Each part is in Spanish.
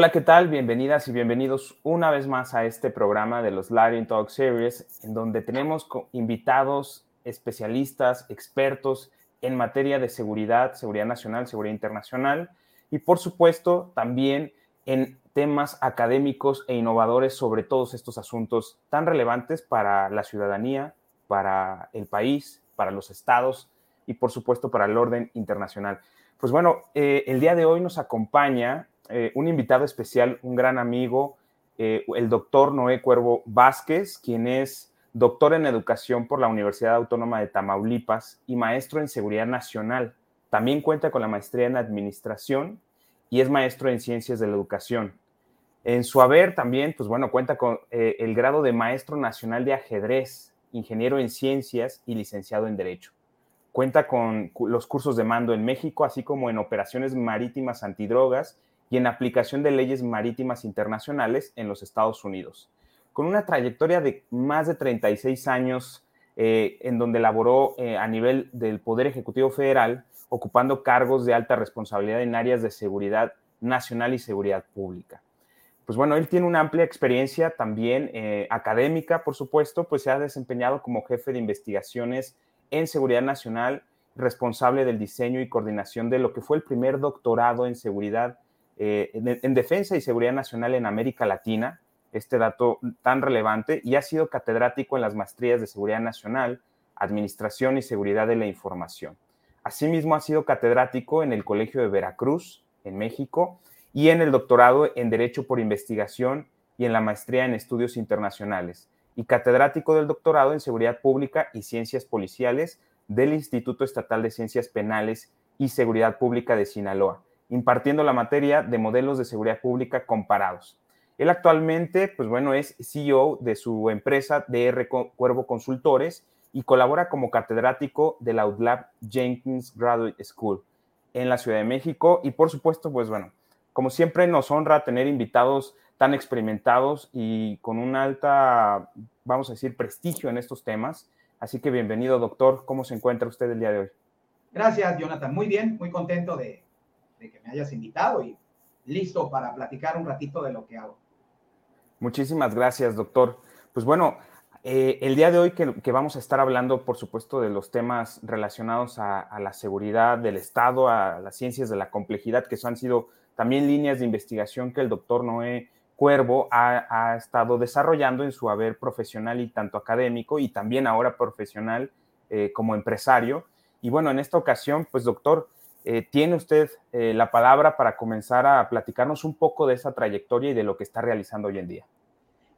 Hola, ¿qué tal? Bienvenidas y bienvenidos una vez más a este programa de los Lighting Talk Series, en donde tenemos invitados, especialistas, expertos en materia de seguridad, seguridad nacional, seguridad internacional y por supuesto también en temas académicos e innovadores sobre todos estos asuntos tan relevantes para la ciudadanía, para el país, para los estados y por supuesto para el orden internacional. Pues bueno, eh, el día de hoy nos acompaña eh, un invitado especial, un gran amigo, eh, el doctor Noé Cuervo Vázquez, quien es doctor en educación por la Universidad Autónoma de Tamaulipas y maestro en seguridad nacional. También cuenta con la maestría en administración y es maestro en ciencias de la educación. En su haber también, pues bueno, cuenta con eh, el grado de maestro nacional de ajedrez, ingeniero en ciencias y licenciado en derecho. Cuenta con los cursos de mando en México, así como en operaciones marítimas antidrogas y en aplicación de leyes marítimas internacionales en los Estados Unidos. Con una trayectoria de más de 36 años eh, en donde laboró eh, a nivel del Poder Ejecutivo Federal, ocupando cargos de alta responsabilidad en áreas de seguridad nacional y seguridad pública. Pues bueno, él tiene una amplia experiencia también eh, académica, por supuesto, pues se ha desempeñado como jefe de investigaciones en seguridad nacional, responsable del diseño y coordinación de lo que fue el primer doctorado en seguridad eh, en, defensa y seguridad nacional en América Latina, este dato tan relevante, y ha sido catedrático en las maestrías de seguridad nacional, administración y seguridad de la información. Asimismo, ha sido catedrático en el Colegio de Veracruz, en México, y en el doctorado en Derecho por Investigación y en la maestría en Estudios Internacionales, y catedrático del doctorado en Seguridad Pública y Ciencias Policiales del Instituto Estatal de Ciencias Penales y Seguridad Pública de Sinaloa, impartiendo la materia de modelos de seguridad pública comparados. Él actualmente, pues bueno, es CEO de su empresa DR Cuervo Consultores y colabora como catedrático de la UDLAB Jenkins Graduate School en la Ciudad de México. Y por supuesto, pues bueno, como siempre nos honra tener invitados tan experimentados y con un alta, vamos a decir, prestigio en estos temas. Así que bienvenido, doctor. ¿Cómo se encuentra usted el día de hoy? Gracias, Jonathan. Muy bien, muy contento de, de que me hayas invitado y listo para platicar un ratito de lo que hago. Muchísimas gracias, doctor. Pues bueno, eh, el día de hoy que, vamos a estar hablando, por supuesto, de los temas relacionados a, la seguridad del Estado, a las ciencias de la complejidad, que han sido también líneas de investigación que el doctor Noé Cuervo ha, estado desarrollando en su haber profesional y tanto académico y también ahora profesional eh, como empresario. Y bueno, en esta ocasión, pues doctor, eh, tiene usted eh, la palabra para comenzar a platicarnos un poco de esa trayectoria y de lo que está realizando hoy en día.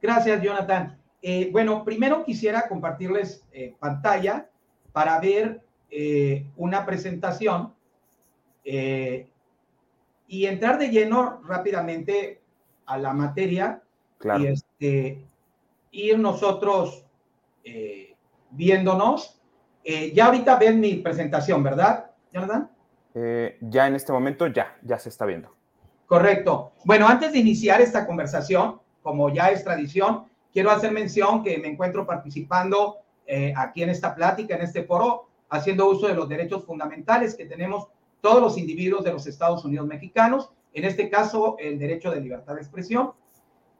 Gracias, Jonathan. Eh, bueno, primero quisiera compartirles pantalla para ver una presentación y entrar de lleno rápidamente a la materia y este, ir nosotros viéndonos. ya ahorita ven mi presentación, ¿verdad, Jonathan? Eh, ya en este momento ya, ya se está viendo. Correcto. Bueno, antes de iniciar esta conversación, como ya es tradición, quiero hacer mención que me encuentro participando eh, aquí en esta plática, en este foro, haciendo uso de los derechos fundamentales que tenemos todos los individuos de los Estados Unidos mexicanos, en este caso el derecho de libertad de expresión.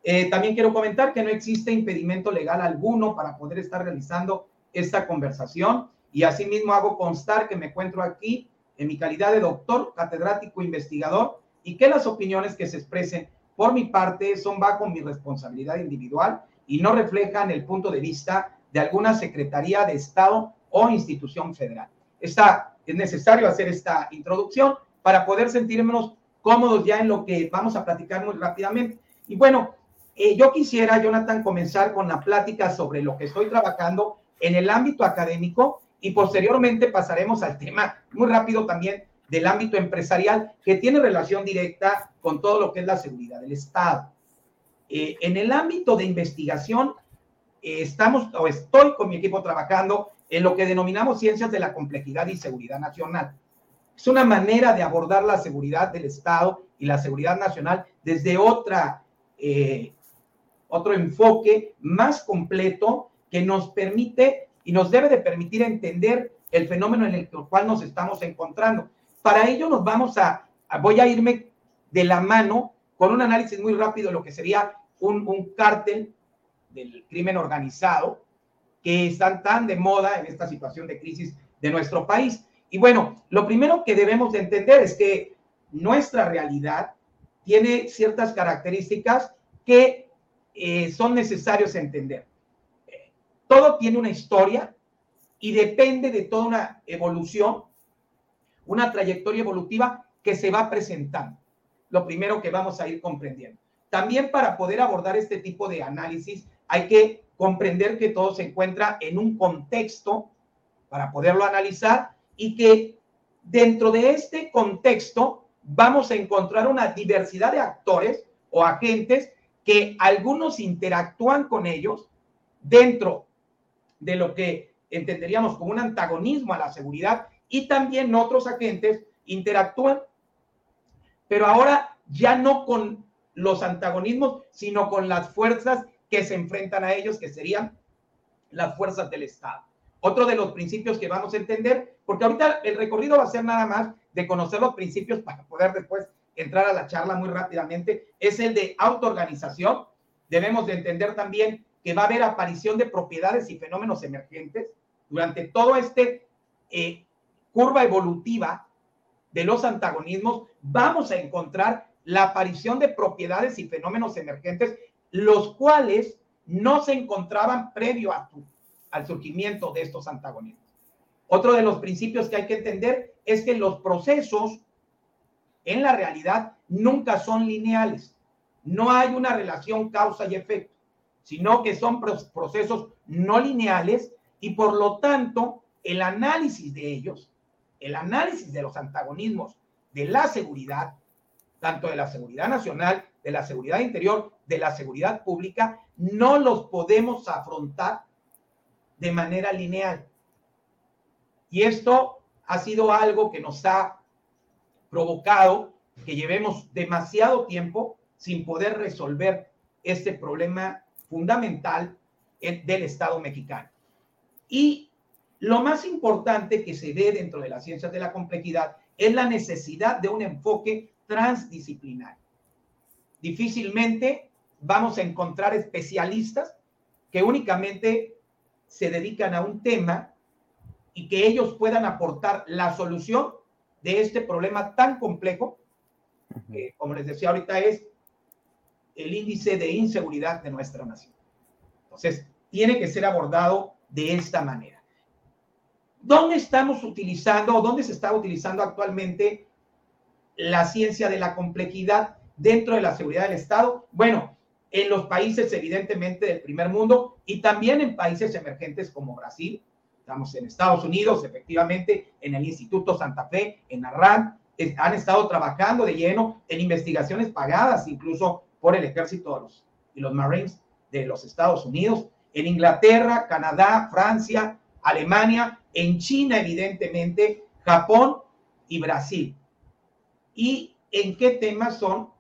Eh, también quiero comentar que no existe impedimento legal alguno para poder estar realizando esta conversación y asimismo hago constar que me encuentro aquí en mi calidad de doctor, catedrático, investigador, y que las opiniones que se expresen por mi parte son bajo mi responsabilidad individual y no reflejan el punto de vista de alguna Secretaría de Estado o institución federal. Está, es necesario hacer esta introducción para poder sentirnos cómodos ya en lo que vamos a platicar muy rápidamente. Y bueno, eh, yo quisiera, Jonathan, comenzar con la plática sobre lo que estoy trabajando en el ámbito académico y posteriormente pasaremos al tema muy rápido también del ámbito empresarial que tiene relación directa con todo lo que es la seguridad del Estado. Eh, en el ámbito de investigación, eh, estamos o estoy con mi equipo trabajando en lo que denominamos ciencias de la complejidad y seguridad nacional. Es una manera de abordar la seguridad del Estado y la seguridad nacional desde otra, eh, otro enfoque más completo que nos permite y nos debe de permitir entender el fenómeno en el cual nos estamos encontrando. Para ello nos vamos a, voy a irme de la mano con un análisis muy rápido de lo que sería un, un cártel del crimen organizado que están tan de moda en esta situación de crisis de nuestro país. Y bueno, lo primero que debemos de entender es que nuestra realidad tiene ciertas características que eh, son necesarios entender. Todo tiene una historia y depende de toda una evolución, una trayectoria evolutiva que se va presentando. Lo primero que vamos a ir comprendiendo. También para poder abordar este tipo de análisis hay que comprender que todo se encuentra en un contexto para poderlo analizar y que dentro de este contexto vamos a encontrar una diversidad de actores o agentes que algunos interactúan con ellos dentro de lo que entenderíamos como un antagonismo a la seguridad y también otros agentes interactúan, pero ahora ya no con los antagonismos, sino con las fuerzas que se enfrentan a ellos, que serían las fuerzas del Estado. Otro de los principios que vamos a entender, porque ahorita el recorrido va a ser nada más de conocer los principios para poder después entrar a la charla muy rápidamente, es el de autoorganización. Debemos de entender también que va a haber aparición de propiedades y fenómenos emergentes durante todo este eh, curva evolutiva de los antagonismos. Vamos a encontrar la aparición de propiedades y fenómenos emergentes, los cuales no se encontraban previo a al surgimiento de estos antagonismos. Otro de los principios que hay que entender es que los procesos en la realidad nunca son lineales. No hay una relación causa y efecto, sino que son procesos no lineales y por lo tanto el análisis de ellos, el análisis de los antagonismos de la seguridad, tanto de la seguridad nacional, de la seguridad interior, de la seguridad pública, no los podemos afrontar de manera lineal. Y esto ha sido algo que nos ha provocado que llevemos demasiado tiempo sin poder resolver este problema fundamental del Estado mexicano. Y lo más importante que se ve dentro de las ciencias de la complejidad es la necesidad de un enfoque transdisciplinario. Difícilmente vamos a encontrar especialistas que únicamente se dedican a un tema y que ellos puedan aportar la solución de este problema tan complejo, que como les decía ahorita es el índice de inseguridad de nuestra nación. Entonces, tiene que ser abordado de esta manera. ¿Dónde estamos utilizando o dónde se está utilizando actualmente la ciencia de la complejidad dentro de la seguridad del Estado? Bueno, en los países evidentemente del primer mundo y también en países emergentes como Brasil, Estamos en Estados Unidos, efectivamente, en el Instituto Santa Fe, en Arran, han estado trabajando de lleno en investigaciones pagadas incluso por el ejército y los Marines de los Estados Unidos, en Inglaterra, Canadá, Francia, Alemania, en China, evidentemente, Japón y Brasil. ¿Y en qué temas son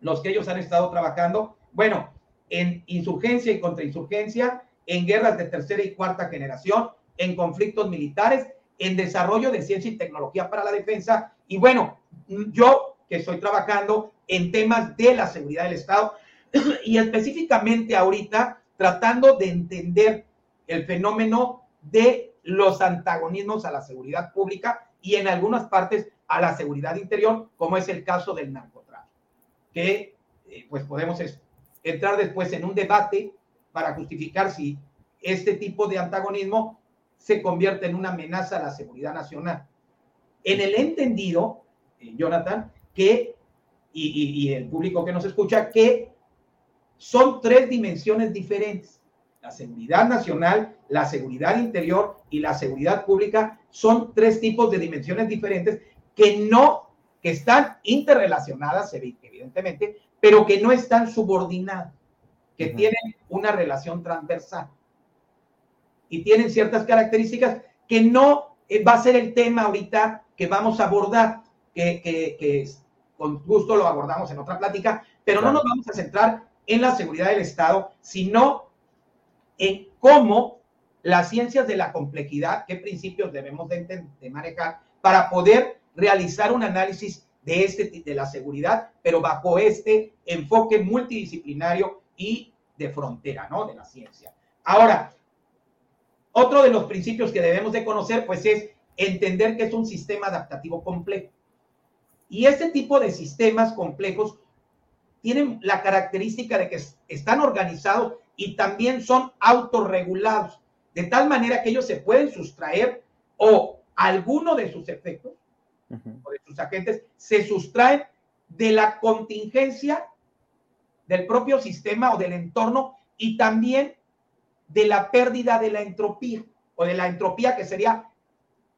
los que ellos han estado trabajando? Bueno, en insurgencia y contrainsurgencia, en guerras de tercera y cuarta generación, en conflictos militares, en desarrollo de ciencia y tecnología para la defensa. Y bueno, yo que estoy trabajando en temas de la seguridad del Estado y específicamente ahorita tratando de entender el fenómeno de los antagonismos a la seguridad pública y en algunas partes a la seguridad interior, como es el caso del narcotráfico, que eh, pues podemos entrar después en un debate para justificar si este tipo de antagonismo se convierte en una amenaza a la seguridad nacional. En el entendido, eh, Jonathan, que, y, el público que nos escucha, que son tres dimensiones diferentes. La seguridad nacional, la seguridad interior y la seguridad pública son tres tipos de dimensiones diferentes que no, que están interrelacionadas, evidentemente, pero que no están subordinadas, que tienen una relación transversal. Y tienen ciertas características que no eh, va a ser el tema ahorita que vamos a abordar, que, que, con gusto lo abordamos en otra plática, pero no nos vamos a centrar en la seguridad del Estado, sino en cómo las ciencias de la complejidad, qué principios debemos de, de manejar para poder realizar un análisis de, este, de la seguridad, pero bajo este enfoque multidisciplinario y de frontera, ¿no? De la ciencia. Ahora, otro de los principios que debemos de conocer, pues es entender que es un sistema adaptativo complejo. Y este tipo de sistemas complejos tienen la característica de que están organizados y también son autorregulados, de tal manera que ellos se pueden sustraer o alguno de sus efectos o de sus agentes se sustraen de la contingencia del propio sistema o del entorno y también de la pérdida de la entropía o de la entropía que sería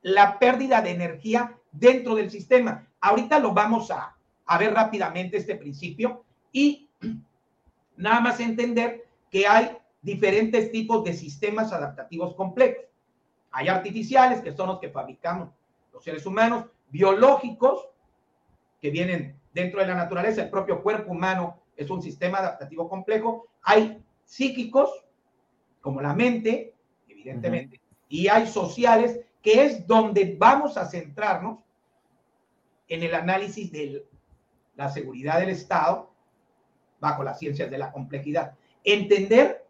la pérdida de energía dentro del sistema. Ahorita lo vamos a, a ver rápidamente este principio y nada más entender que hay diferentes tipos de sistemas adaptativos complejos. Hay artificiales, que son los que fabricamos los seres humanos, biológicos, que vienen dentro de la naturaleza, el propio cuerpo humano es un sistema adaptativo complejo. Hay psíquicos, como la mente, evidentemente, y hay sociales, que es donde vamos a centrarnos en el análisis de la seguridad del Estado bajo las ciencias de la complejidad. Entender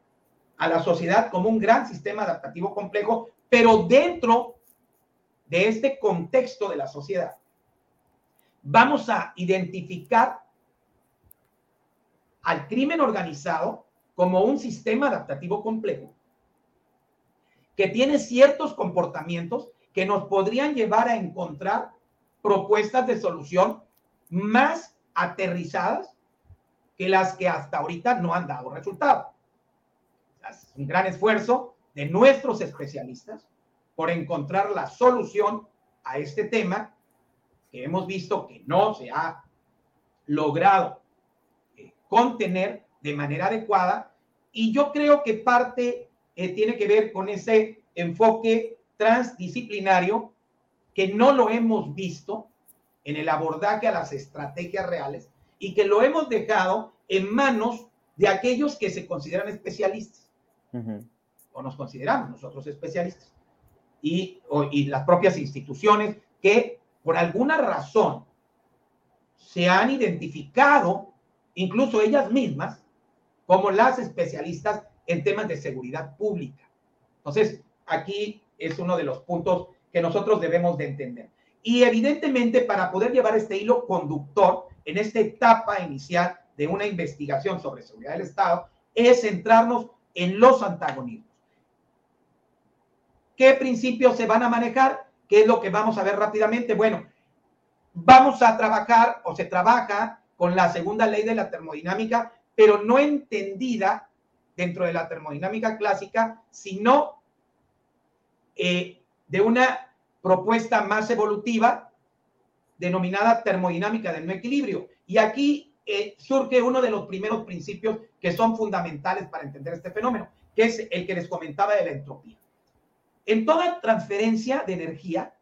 a la sociedad como un gran sistema adaptativo complejo, pero dentro de este contexto de la sociedad, vamos a identificar al crimen organizado como un sistema adaptativo complejo que tiene ciertos comportamientos que nos podrían llevar a encontrar propuestas de solución más aterrizadas que las que hasta ahorita no han dado resultado. Es un gran esfuerzo de nuestros especialistas por encontrar la solución a este tema que hemos visto que no se ha logrado eh, contener de manera adecuada y yo creo que parte eh, tiene que ver con ese enfoque transdisciplinario que no lo hemos visto en el abordaje a las estrategias reales y que lo hemos dejado en manos de aquellos que se consideran especialistas. O nos consideramos nosotros especialistas. Y, y las propias instituciones que por alguna razón se han identificado, incluso ellas mismas, como las especialistas en temas de seguridad pública. Entonces, aquí es uno de los puntos que nosotros debemos de entender. Y evidentemente, para poder llevar este hilo conductor en esta etapa inicial de una investigación sobre seguridad del Estado, es centrarnos en los antagonismos. ¿Qué principios se van a manejar? ¿Qué es lo que vamos a ver rápidamente? Bueno, vamos a trabajar o se trabaja con la segunda ley de la termodinámica, pero no entendida dentro de la termodinámica clásica, sino eh, de una propuesta más evolutiva denominada termodinámica del no equilibrio. Y aquí eh, surge uno de los primeros principios que son fundamentales para entender este fenómeno, que es el que les comentaba de la entropía. En toda transferencia de energía,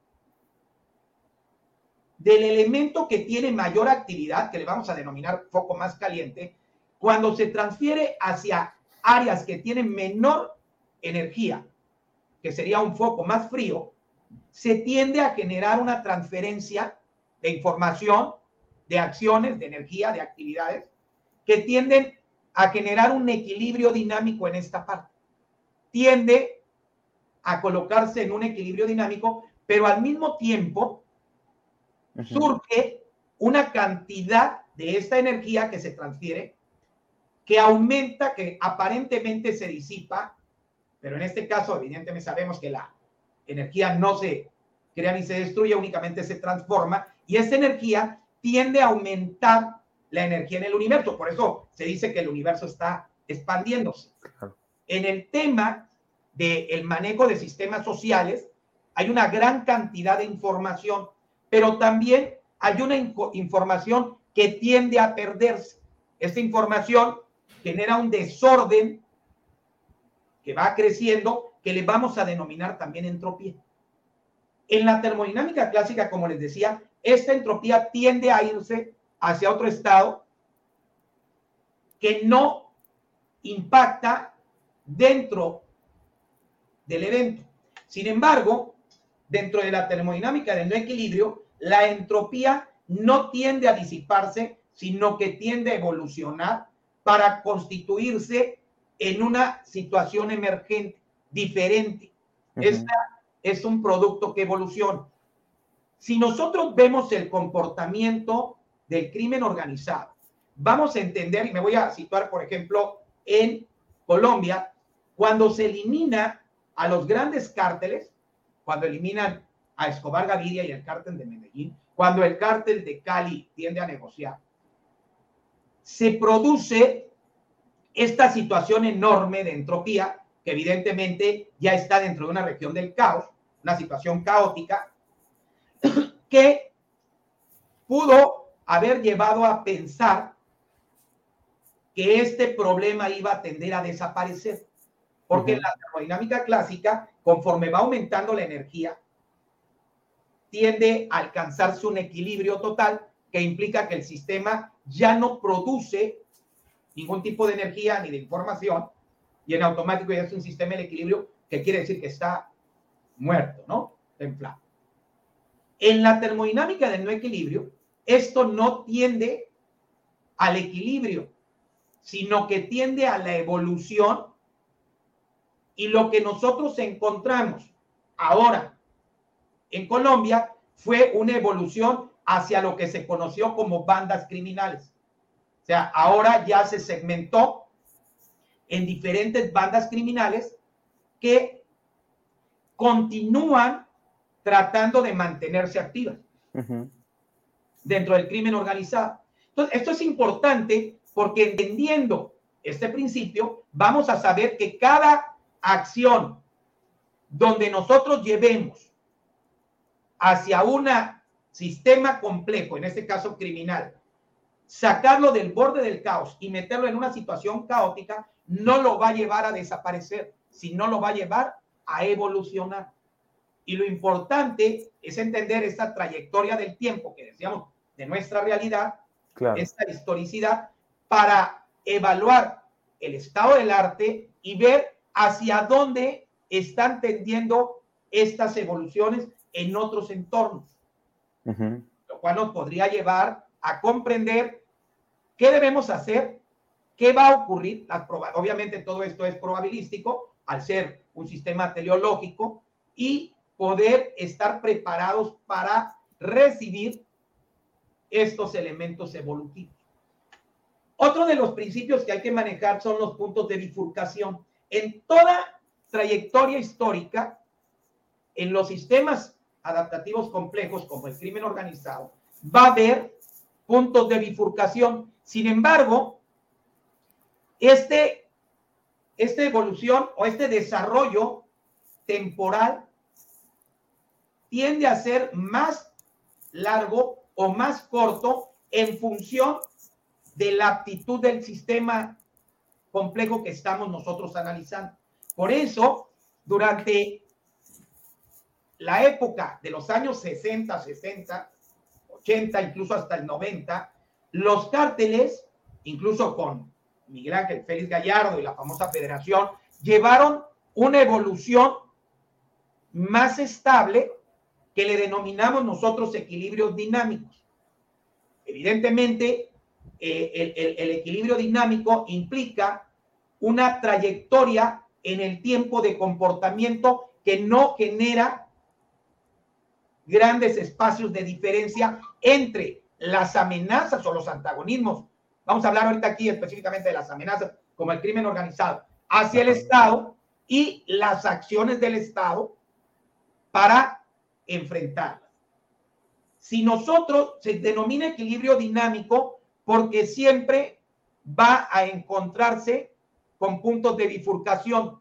del elemento que tiene mayor actividad, que le vamos a denominar foco más caliente, cuando se transfiere hacia áreas que tienen menor energía, que sería un foco más frío, se tiende a generar una transferencia de información, de acciones, de energía, de actividades, que tienden a generar un equilibrio dinámico en esta parte. Tiende a colocarse en un equilibrio dinámico, pero al mismo tiempo surge una cantidad de esta energía que se transfiere, que aumenta, que aparentemente se disipa, pero en este caso evidentemente sabemos que la energía no se crea ni se destruye, únicamente se transforma y esa energía tiende a aumentar la energía en el universo. Por eso se dice que el universo está expandiéndose. En el tema del manejo de sistemas sociales, hay una gran cantidad de información, pero también hay una información que tiende a perderse. Esta información genera un desorden que va creciendo que le vamos a denominar también entropía. En la termodinámica clásica, como les decía, esta entropía tiende a irse hacia otro estado que no impacta dentro del evento. Sin embargo, dentro de la termodinámica del no equilibrio, la entropía no tiende a disiparse, sino que tiende a evolucionar para constituirse en una situación emergente, diferente. Esta es un producto que evoluciona. Si nosotros vemos el comportamiento del crimen organizado, vamos a entender, y me voy a situar, por ejemplo, en Colombia, cuando se elimina a los grandes cárteles, cuando eliminan a Escobar Gaviria y el cártel de Medellín, cuando el cártel de Cali tiende a negociar, se produce esta situación enorme de entropía, que evidentemente ya está dentro de una región del caos, una situación caótica, que pudo haber llevado a pensar que este problema iba a tender a desaparecer. Porque en la termodinámica clásica, conforme va aumentando la energía, tiende a alcanzarse un equilibrio total que implica que el sistema ya no produce ningún tipo de energía ni de información y en automático ya es un sistema de equilibrio que quiere decir que está muerto, ¿no? Templado. En la termodinámica del no equilibrio, esto no tiende al equilibrio, sino que tiende a la evolución y lo que nosotros encontramos ahora en Colombia fue una evolución hacia lo que se conoció como bandas criminales. O sea, ahora ya se segmentó en diferentes bandas criminales que continúan tratando de mantenerse activas dentro del crimen organizado. Entonces, esto es importante porque entendiendo este principio, vamos a saber que cada acción donde nosotros llevemos hacia un sistema complejo, en este caso criminal, sacarlo del borde del caos y meterlo en una situación caótica, no lo va a llevar a desaparecer, sino lo va a llevar a evolucionar. Y lo importante es entender esta trayectoria del tiempo que decíamos de nuestra realidad, esta historicidad, para evaluar el estado del arte y ver hacia dónde están tendiendo estas evoluciones en otros entornos, lo cual nos podría llevar a comprender qué debemos hacer, qué va a ocurrir. obviamente todo esto es probabilístico al ser un sistema teleológico y poder estar preparados para recibir estos elementos evolutivos. Otro de los principios que hay que manejar son los puntos de bifurcación. En toda trayectoria histórica, en los sistemas adaptativos complejos como el crimen organizado, va a haber puntos de bifurcación. Sin embargo, este, esta evolución o este desarrollo temporal tiende a ser más largo o más corto en función de la aptitud del sistema complejo que estamos nosotros analizando. Por eso, durante la época de los años 60, 60, 80, incluso hasta el 90, los cárteles, incluso con Miguel Ángel Félix Gallardo y la famosa federación, llevaron una evolución más estable que le denominamos nosotros equilibrios dinámicos. Evidentemente, eh, el, equilibrio dinámico implica una trayectoria en el tiempo de comportamiento que no genera grandes espacios de diferencia entre las amenazas o los antagonismos. Vamos a hablar ahorita aquí específicamente de las amenazas como el crimen organizado hacia el Estado y las acciones del Estado para enfrentarlas. Si nosotros se denomina equilibrio dinámico porque siempre va a encontrarse con puntos de bifurcación.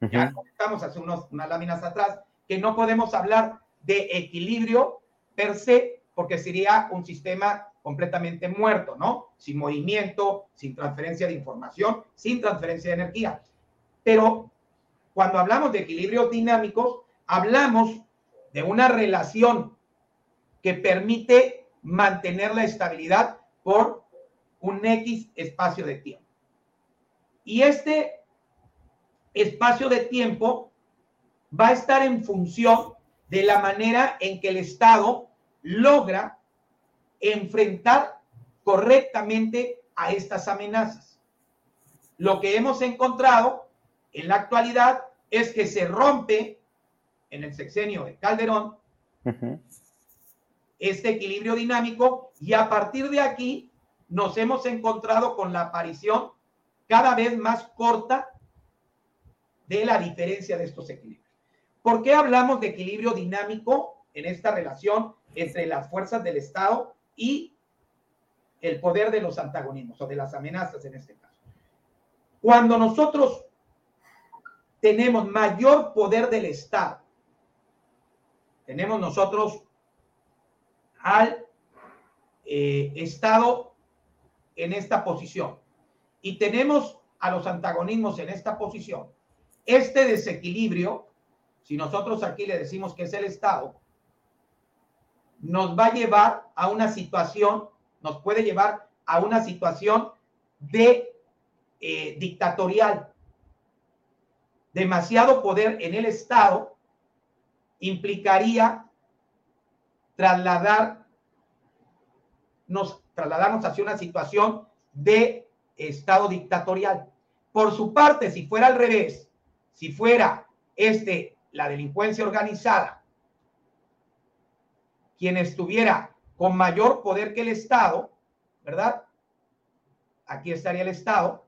Ya comentamos hace unos, unas láminas atrás que no podemos hablar de equilibrio per se, porque sería un sistema completamente muerto, ¿no? Sin movimiento, sin transferencia de información, sin transferencia de energía. Pero cuando hablamos de equilibrios dinámicos, hablamos de una relación que permite mantener la estabilidad por un X espacio de tiempo. Y este espacio de tiempo va a estar en función de la manera en que el Estado logra enfrentar correctamente a estas amenazas. Lo que hemos encontrado en la actualidad es que se rompe en el sexenio de Calderón este equilibrio dinámico y a partir de aquí nos hemos encontrado con la aparición cada vez más corta de la diferencia de estos equilibrios. ¿Por qué hablamos de equilibrio dinámico en esta relación entre las fuerzas del Estado y el poder de los antagonismos o de las amenazas en este caso? Cuando nosotros tenemos mayor poder del Estado, tenemos nosotros al eh, Estado en esta posición y tenemos a los antagonismos en esta posición, este desequilibrio, si nosotros aquí le decimos que es el Estado, nos va a llevar a una situación, nos puede llevar a una situación de eh, dictatorial. Demasiado poder en el Estado implicaría trasladar, nos, trasladarnos hacia una situación de estado dictatorial. Por su parte, si fuera al revés, si fuera este, la delincuencia organizada, quien estuviera con mayor poder que el Estado, ¿verdad? Aquí estaría el Estado.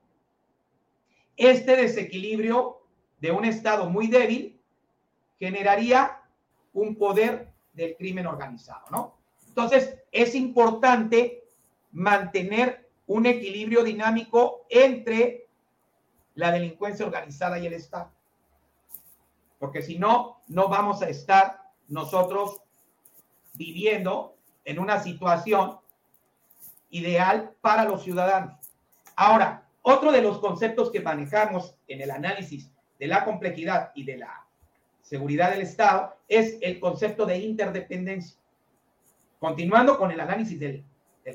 Este desequilibrio de un Estado muy débil generaría un poder del crimen organizado, ¿no? Entonces, es importante mantener un equilibrio dinámico entre la delincuencia organizada y el Estado. Porque si no, no vamos a estar nosotros viviendo en una situación ideal para los ciudadanos. Ahora, otro de los conceptos que manejamos en el análisis de la complejidad y de la seguridad del Estado es el concepto de interdependencia. Continuando con el análisis del,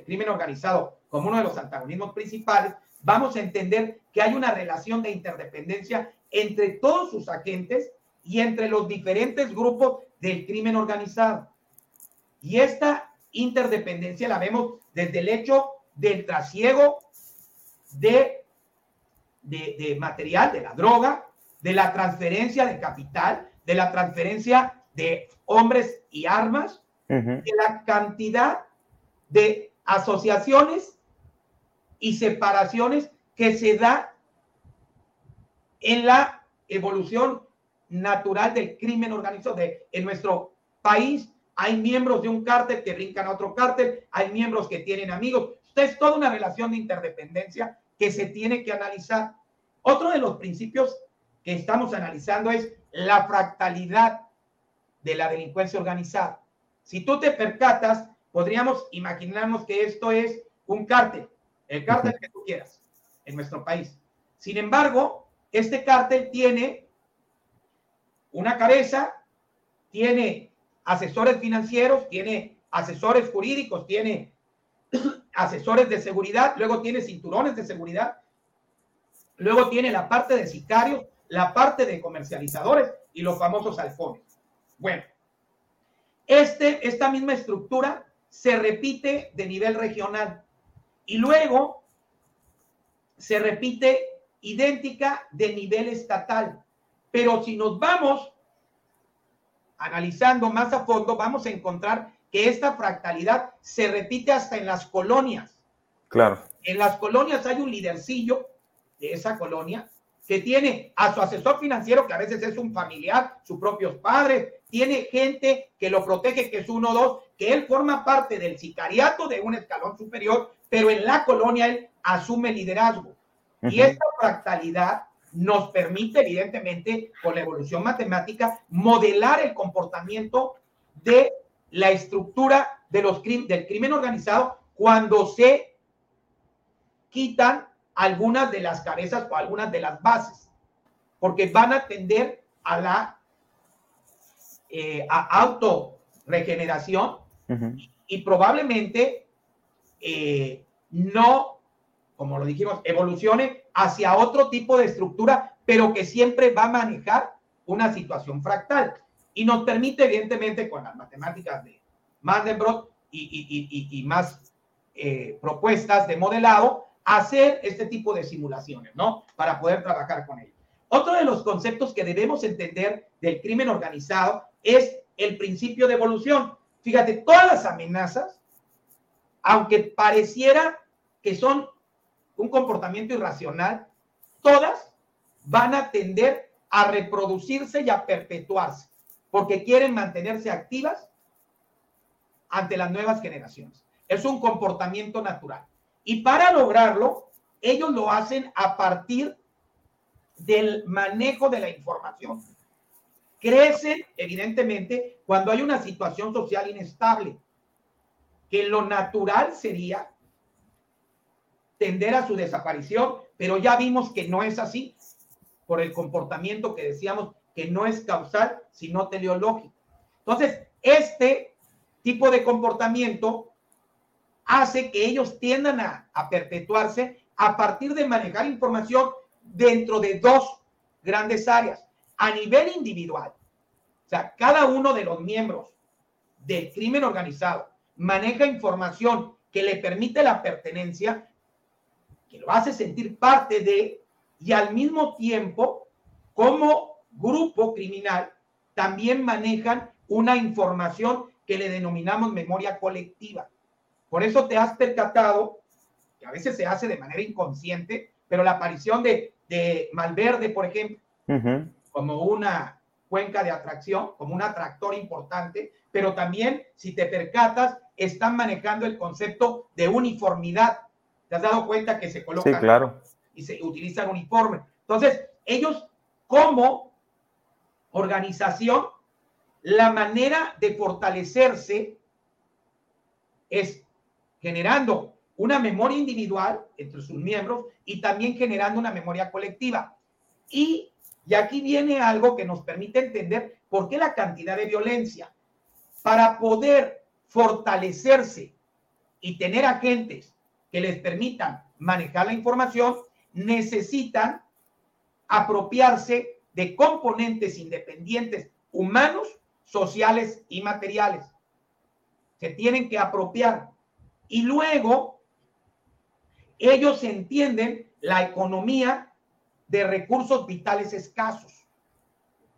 crimen organizado como uno de los antagonismos principales, vamos a entender que hay una relación de interdependencia entre todos sus agentes y entre los diferentes grupos del crimen organizado. Y esta interdependencia la vemos desde el hecho del trasiego de, de, material, de la droga, de la transferencia de capital, de la transferencia de hombres y armas, de la cantidad de asociaciones y separaciones que se da en la evolución natural del crimen organizado. De, en nuestro país hay miembros de un cártel que brincan a otro cártel, hay miembros que tienen amigos. Esto es toda una relación de interdependencia que se tiene que analizar. Otro de los principios que estamos analizando es la fractalidad de la delincuencia organizada. Si tú te percatas, podríamos imaginarnos que esto es un cártel el cártel que tú quieras en nuestro país. Sin embargo, este cártel tiene una cabeza, tiene asesores financieros, tiene asesores jurídicos, tiene asesores de seguridad, luego tiene cinturones de seguridad, luego tiene la parte de sicarios, la parte de comercializadores y los famosos alfones. Bueno, este, esta misma estructura se repite de nivel regional. Y luego se repite idéntica de nivel estatal. Pero si nos vamos analizando más a fondo, vamos a encontrar que esta fractalidad se repite hasta en las colonias. Claro. En las colonias hay un lidercillo de esa colonia que tiene a su asesor financiero, que a veces es un familiar, sus propios padres, tiene gente que lo protege, que es uno o dos, que él forma parte del sicariato de un escalón superior, pero en la colonia él asume liderazgo. Y esta fractalidad nos permite, evidentemente, con la evolución matemática, modelar el comportamiento de la estructura de los del crimen organizado cuando se quitan algunas de las cabezas o algunas de las bases, porque van a tender a la eh, a autorregeneración y probablemente eh, no, como lo dijimos, evolucione hacia otro tipo de estructura, pero que siempre va a manejar una situación fractal. Y nos permite, evidentemente, con las matemáticas de Mandelbrot, y, más eh, propuestas de modelado, hacer este tipo de simulaciones, ¿no? Para poder trabajar con ellos. Otro de los conceptos que debemos entender del crimen organizado es el principio de evolución. Fíjate, todas las amenazas, aunque pareciera que son un comportamiento irracional, todas van a tender a reproducirse y a perpetuarse, porque quieren mantenerse activas ante las nuevas generaciones. Es un comportamiento natural. Y para lograrlo, ellos lo hacen a partir del manejo de la información. Crecen, evidentemente, cuando hay una situación social inestable, que lo natural sería tender a su desaparición, pero ya vimos que no es así, por el comportamiento que decíamos que no es causal, sino teleológico. Entonces, este tipo de comportamiento hace que ellos tiendan a, perpetuarse a partir de manejar información dentro de dos grandes áreas. A nivel individual, o sea, cada uno de los miembros del crimen organizado maneja información que le permite la pertenencia, que lo hace sentir parte de, y al mismo tiempo, como grupo criminal, también manejan una información que le denominamos memoria colectiva. Por eso te has percatado, que a veces se hace de manera inconsciente, pero la aparición de, de Malverde, por ejemplo, como una cuenca de atracción, como un atractor importante, pero también, si te percatas, están manejando el concepto de uniformidad. ¿Te has dado cuenta que se colocan sí, claro. y se utilizan uniforme? Entonces, ellos como organización, la manera de fortalecerse es generando una memoria individual entre sus miembros y también generando una memoria colectiva. Y, y aquí viene algo que nos permite entender por qué la cantidad de violencia. Para poder fortalecerse y tener agentes que les permitan manejar la información, necesitan apropiarse de componentes independientes humanos, sociales y materiales. Se tienen que apropiar. Y luego ellos entienden la economía de recursos vitales escasos.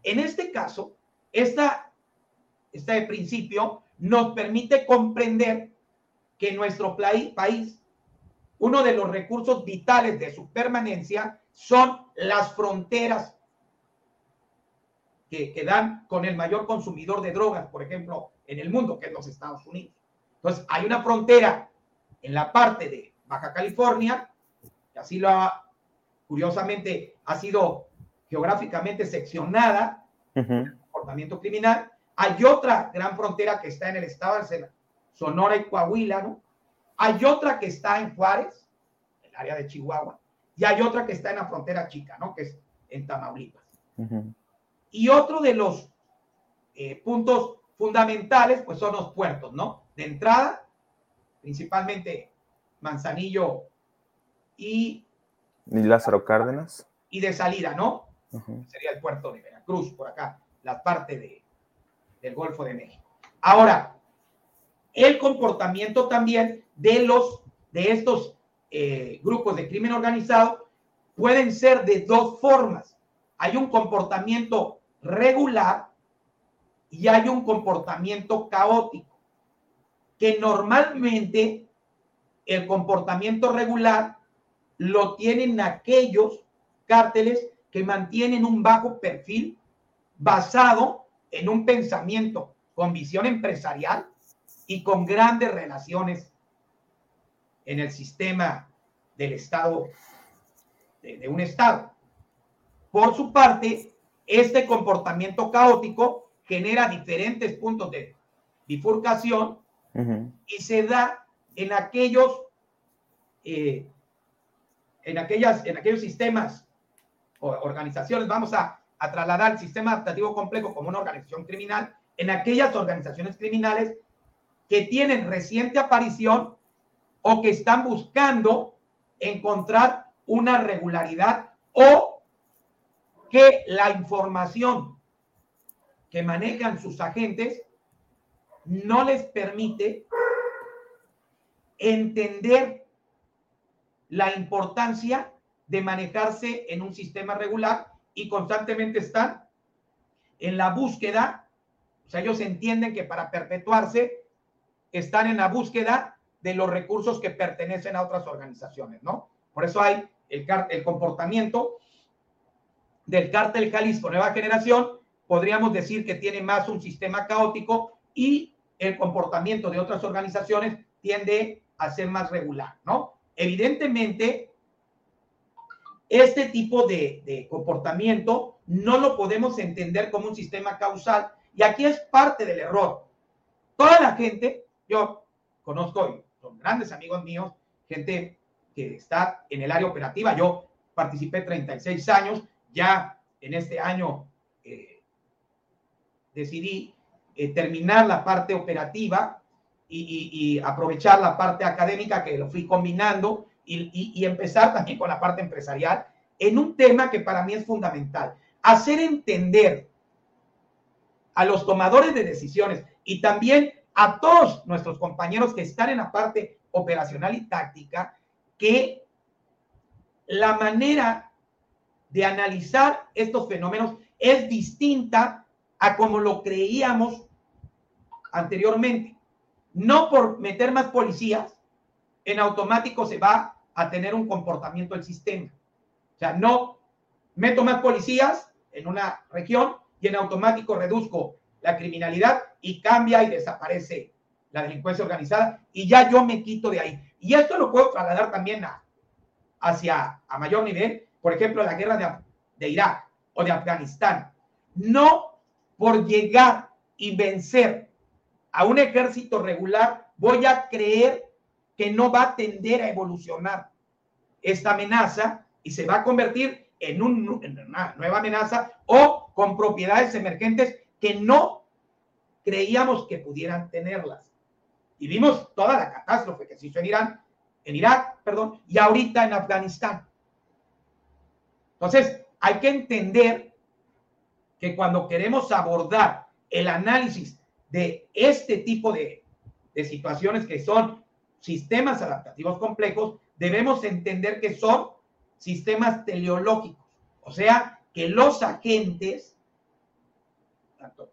En este caso, esta, este principio nos permite comprender que nuestro país, uno de los recursos vitales de su permanencia son las fronteras que, que, dan con el mayor consumidor de drogas, por ejemplo, en el mundo, que es los Estados Unidos. Entonces, hay una frontera en la parte de Baja California, y así lo ha, curiosamente, ha sido geográficamente seccionada el comportamiento criminal. Hay otra gran frontera que está en el estado de Sonora y Coahuila, ¿no? Hay otra que está en Juárez, el área de Chihuahua, y hay otra que está en la frontera chica, ¿no? Que es en Tamaulipas. Y otro de los eh, puntos fundamentales, pues son los puertos, ¿no? De entrada, principalmente Manzanillo y... ¿Y Lázaro Cárdenas? Y de salida, ¿no? Sería el puerto de Veracruz, por acá, la parte de, del Golfo de México. Ahora, el comportamiento también de los de estos eh, grupos de crimen organizado pueden ser de dos formas. Hay un comportamiento regular y hay un comportamiento caótico, que normalmente el comportamiento regular lo tienen aquellos cárteles que mantienen un bajo perfil basado en un pensamiento con visión empresarial y con grandes relaciones en el sistema del Estado, de, de un Estado. Por su parte, este comportamiento caótico genera diferentes puntos de bifurcación y se da en aquellos, eh, en aquellas, en aquellos sistemas o organizaciones, vamos a, a trasladar el sistema adaptativo complejo como una organización criminal, en aquellas organizaciones criminales que tienen reciente aparición o que están buscando encontrar una regularidad o que la información que manejan sus agentes no les permite entender la importancia de manejarse en un sistema regular y constantemente están en la búsqueda, o sea, ellos entienden que para perpetuarse están en la búsqueda de los recursos que pertenecen a otras organizaciones, ¿no? Por eso hay el, comportamiento del cártel Jalisco Nueva Generación, podríamos decir que tiene más un sistema caótico y el comportamiento de otras organizaciones tiende a ser más regular, ¿no? Evidentemente, este tipo de, comportamiento no lo podemos entender como un sistema causal y aquí es parte del error. Toda la gente, yo conozco, son grandes amigos míos, gente que está en el área operativa, yo participé 36 años, ya en este año eh, decidí eh, terminar la parte operativa y, aprovechar la parte académica que lo fui combinando y, empezar también con la parte empresarial en un tema que para mí es fundamental. Hacer entender a los tomadores de decisiones y también a todos nuestros compañeros que están en la parte operacional y táctica que la manera de analizar estos fenómenos es distinta a como lo creíamos anteriormente. No por meter más policías, en automático se va a tener un comportamiento del sistema. O sea, no meto más policías en una región y en automático reduzco la criminalidad y cambia y desaparece la delincuencia organizada y ya yo me quito de ahí. Y esto lo puedo trasladar también a, hacia a mayor nivel, por ejemplo, la guerra de, de Irak o de Afganistán. No por llegar y vencer a un ejército regular, voy a creer que no va a tender a evolucionar esta amenaza y se va a convertir en, una nueva amenaza o con propiedades emergentes que no creíamos que pudieran tenerlas. Y vimos toda la catástrofe que se hizo en Irán, en Irak, perdón, y ahorita en Afganistán. Entonces, hay que entender que cuando queremos abordar el análisis de este tipo de, situaciones que son sistemas adaptativos complejos, debemos entender que son sistemas teleológicos, o sea, que los agentes, tanto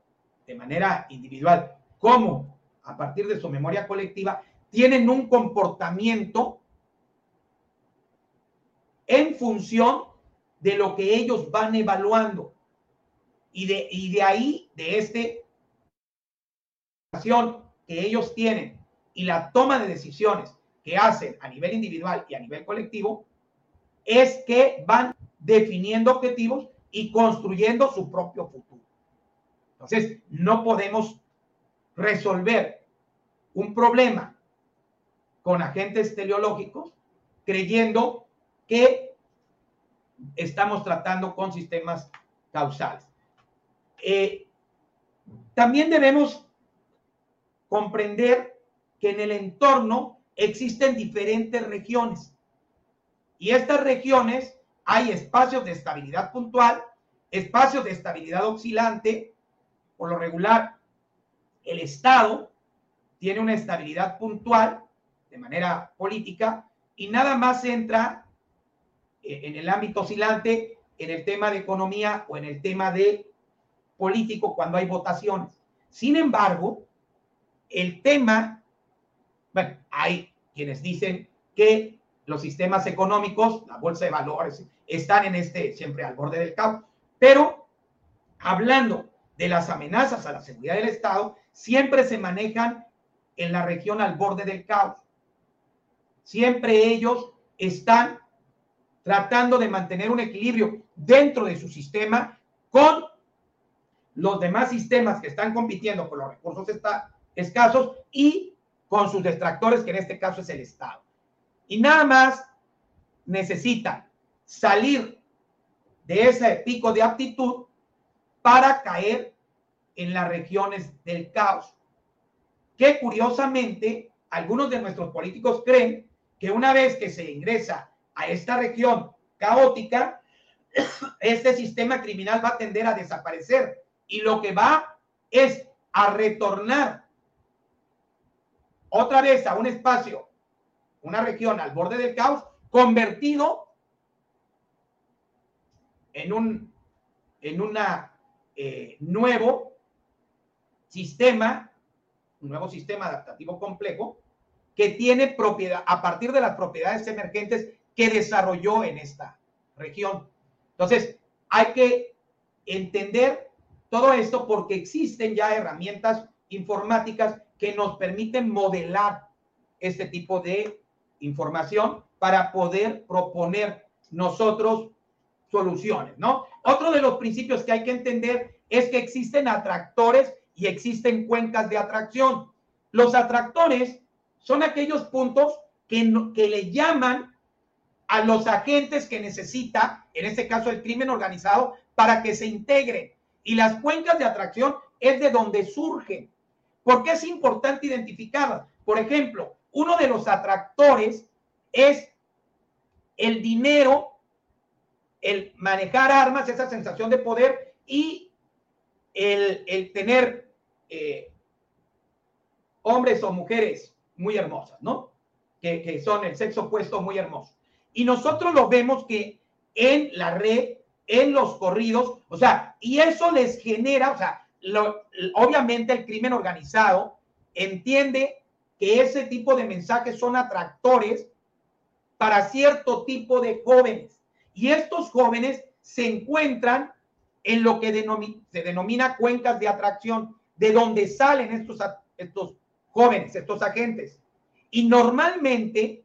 de manera individual como a partir de su memoria colectiva, tienen un comportamiento en función de lo que ellos van evaluando. Y de, y de ahí, de este que ellos tienen y la toma de decisiones que hacen a nivel individual y a nivel colectivo es que van definiendo objetivos y construyendo su propio futuro. Entonces, no podemos resolver un problema con agentes teleológicos creyendo que estamos tratando con sistemas causales. Eh, también debemos comprender que en el entorno existen diferentes regiones y estas regiones hay espacios de estabilidad puntual, espacios de estabilidad oscilante, por lo regular el Estado tiene una estabilidad puntual de manera política y nada más entra eh, en el ámbito oscilante en el tema de economía o en el tema de político cuando hay votaciones. Sin embargo, el tema, bueno, hay quienes dicen que los sistemas económicos, la bolsa de valores, están en este siempre al borde del caos, pero hablando de las amenazas a la seguridad del Estado, siempre se manejan en la región al borde del caos. Siempre ellos están tratando de mantener un equilibrio dentro de su sistema con los demás sistemas que están compitiendo por los recursos escasos y con sus detractores, que en este caso es el Estado. Y nada más necesitan salir de ese pico de aptitud para caer en las regiones del caos. Que curiosamente, algunos de nuestros políticos creen que una vez que se ingresa a esta región caótica, este sistema criminal va a tender a desaparecer y lo que va es a retornar otra vez a un espacio una región al borde del caos convertido en un en una eh, nuevo sistema, un nuevo sistema adaptativo complejo que tiene propiedad a partir de las propiedades emergentes que desarrolló en esta región. Entonces, hay que entender todo esto porque existen ya herramientas informáticas que nos permiten modelar este tipo de información para poder proponer nosotros soluciones, ¿no? Otro de los principios que hay que entender es que existen atractores y existen cuencas de atracción. Los atractores son aquellos puntos que, que le llaman a los agentes que necesita, en este caso el crimen organizado, para que se integren. Y las cuencas de atracción es de donde surgen. ¿Por qué es importante identificarlas? Por ejemplo, uno de los atractores es el dinero, el manejar armas, esa sensación de poder y el, tener eh, hombres o mujeres muy hermosas, ¿no? Que, que son el sexo opuesto muy hermoso. Y nosotros lo vemos que en la red, en los corridos, o sea, y eso les genera, o sea, obviamente el crimen organizado entiende que ese tipo de mensajes son atractores para cierto tipo de jóvenes. Y estos jóvenes se encuentran en lo que se denomina cuencas de atracción, de donde salen estos, estos jóvenes, estos agentes. Y normalmente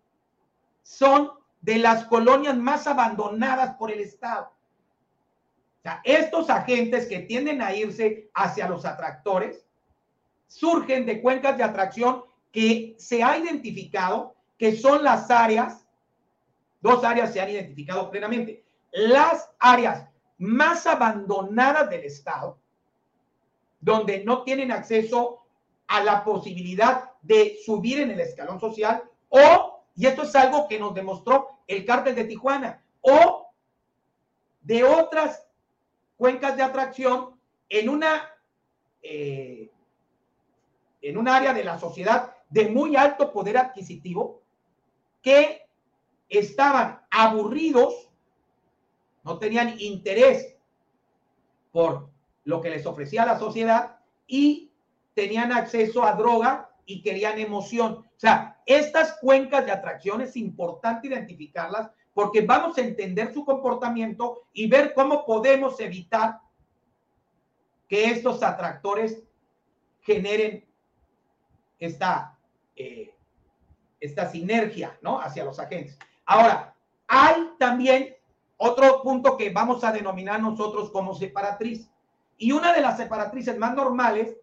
son de las colonias más abandonadas por el Estado. Estos agentes que tienden a irse hacia los atractores surgen de cuencas de atracción que se ha identificado que son las áreas, dos áreas se han identificado plenamente, las áreas más abandonadas del Estado, donde no tienen acceso a la posibilidad de subir en el escalón social o y esto es algo que nos demostró el cártel de Tijuana o de otras cuencas de atracción en una eh, en un área de la sociedad de muy alto poder adquisitivo que estaban aburridos, no tenían interés por lo que les ofrecía la sociedad y tenían acceso a droga y querían emoción. O sea, estas cuencas de atracción es importante identificarlas porque vamos a entender su comportamiento y ver cómo podemos evitar que estos atractores generen esta, eh, esta sinergia ¿no? hacia los agentes. Ahora, hay también otro punto que vamos a denominar nosotros como separatriz. Y una de las separatrices más normales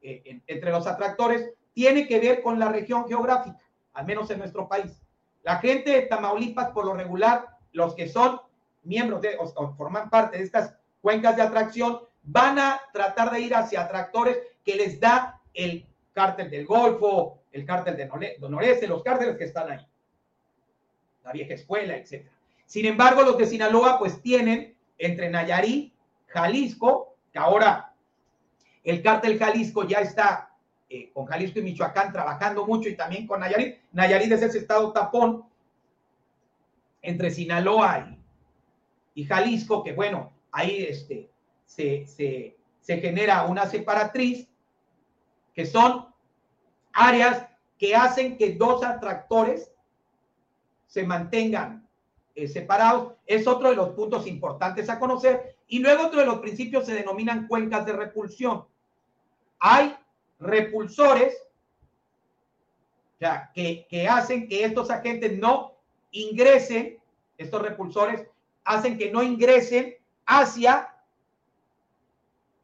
eh, entre los atractores tiene que ver con la región geográfica, al menos en nuestro país. La gente de Tamaulipas, por lo regular, los que son miembros de o, forman parte de estas cuencas de atracción, van a tratar de ir hacia atractores que les da el cártel del Golfo, el cártel de Noreste, los cárteles que están ahí, la vieja escuela, etc. Sin embargo, los de Sinaloa pues tienen entre Nayarit, Jalisco, que ahora el cártel Jalisco ya está eh, con Jalisco y Michoacán trabajando mucho y también con Nayarit. Nayarit es ese estado tapón entre Sinaloa y, Jalisco, que bueno, ahí este, se, se genera una separatriz, que son áreas que hacen que dos atractores se mantengan eh, separados. Es otro de los puntos importantes a conocer. Y luego otro de los principios se denominan cuencas de repulsión. Hay repulsores que, que hacen que estos agentes no ingresen, estos repulsores hacen que no ingresen hacia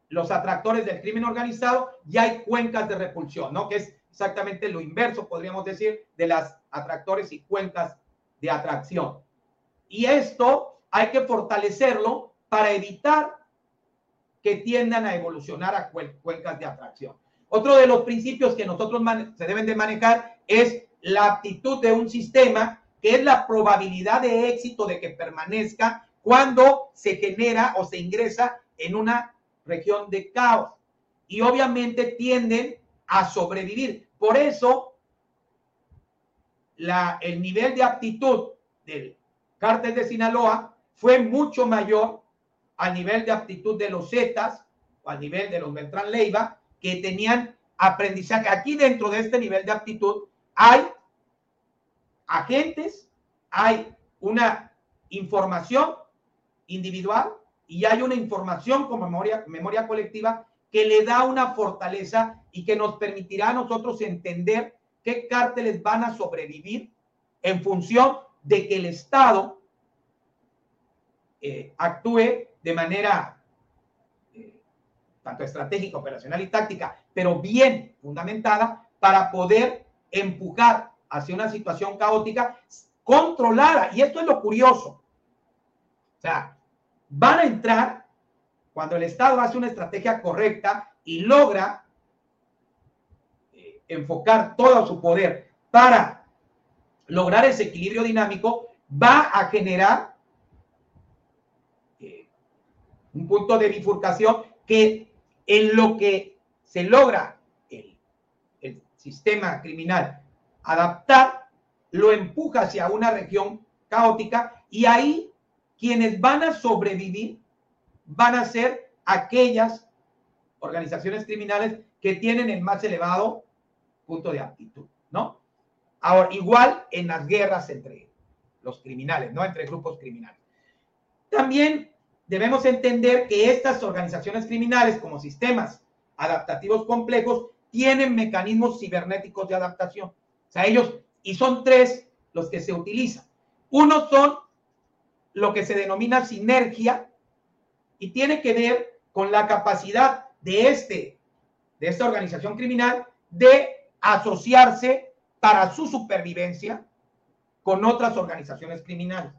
los atractores del crimen organizado y hay cuencas de repulsión, ¿no? Que es exactamente lo inverso, podríamos decir, de las atractores y cuencas de atracción. Y esto hay que fortalecerlo para evitar que tiendan a evolucionar a cuencas de atracción. Otro de los principios que nosotros se deben de manejar es la aptitud de un sistema, que es la probabilidad de éxito de que permanezca cuando se genera o se ingresa en una región de caos. Y obviamente tienden a sobrevivir. Por eso, el nivel de aptitud del cártel de Sinaloa fue mucho mayor al nivel de aptitud de los Zetas o al nivel de los Beltrán Leiva, que tenían aprendizaje. Aquí dentro de este nivel de aptitud hay agentes, hay una información individual y hay una información con memoria, memoria colectiva que le da una fortaleza y que nos permitirá a nosotros entender qué cárteles van a sobrevivir en función de que el Estado eh, actúe de manera eh, tanto estratégica, operacional y táctica, pero bien fundamentada para poder empujar hacia una situación caótica controlada. Y esto es lo curioso. O sea, van a entrar cuando el Estado hace una estrategia correcta y logra enfocar todo su poder para lograr ese equilibrio dinámico, va a generar eh, un punto de bifurcación que en lo que se logra el, el sistema criminal adaptar, lo empuja hacia una región caótica y ahí quienes van a sobrevivir van a ser aquellas organizaciones criminales que tienen el más elevado punto de aptitud, ¿no? Ahora, igual en las guerras entre los criminales, ¿no? Entre grupos criminales. También debemos entender que estas organizaciones criminales como sistemas adaptativos complejos tienen mecanismos cibernéticos de adaptación. O sea, ellos, y son tres los que se utilizan. Uno son lo que se denomina sinergia y tiene que ver con la capacidad de este, de esta organización criminal de asociarse para su supervivencia con otras organizaciones criminales.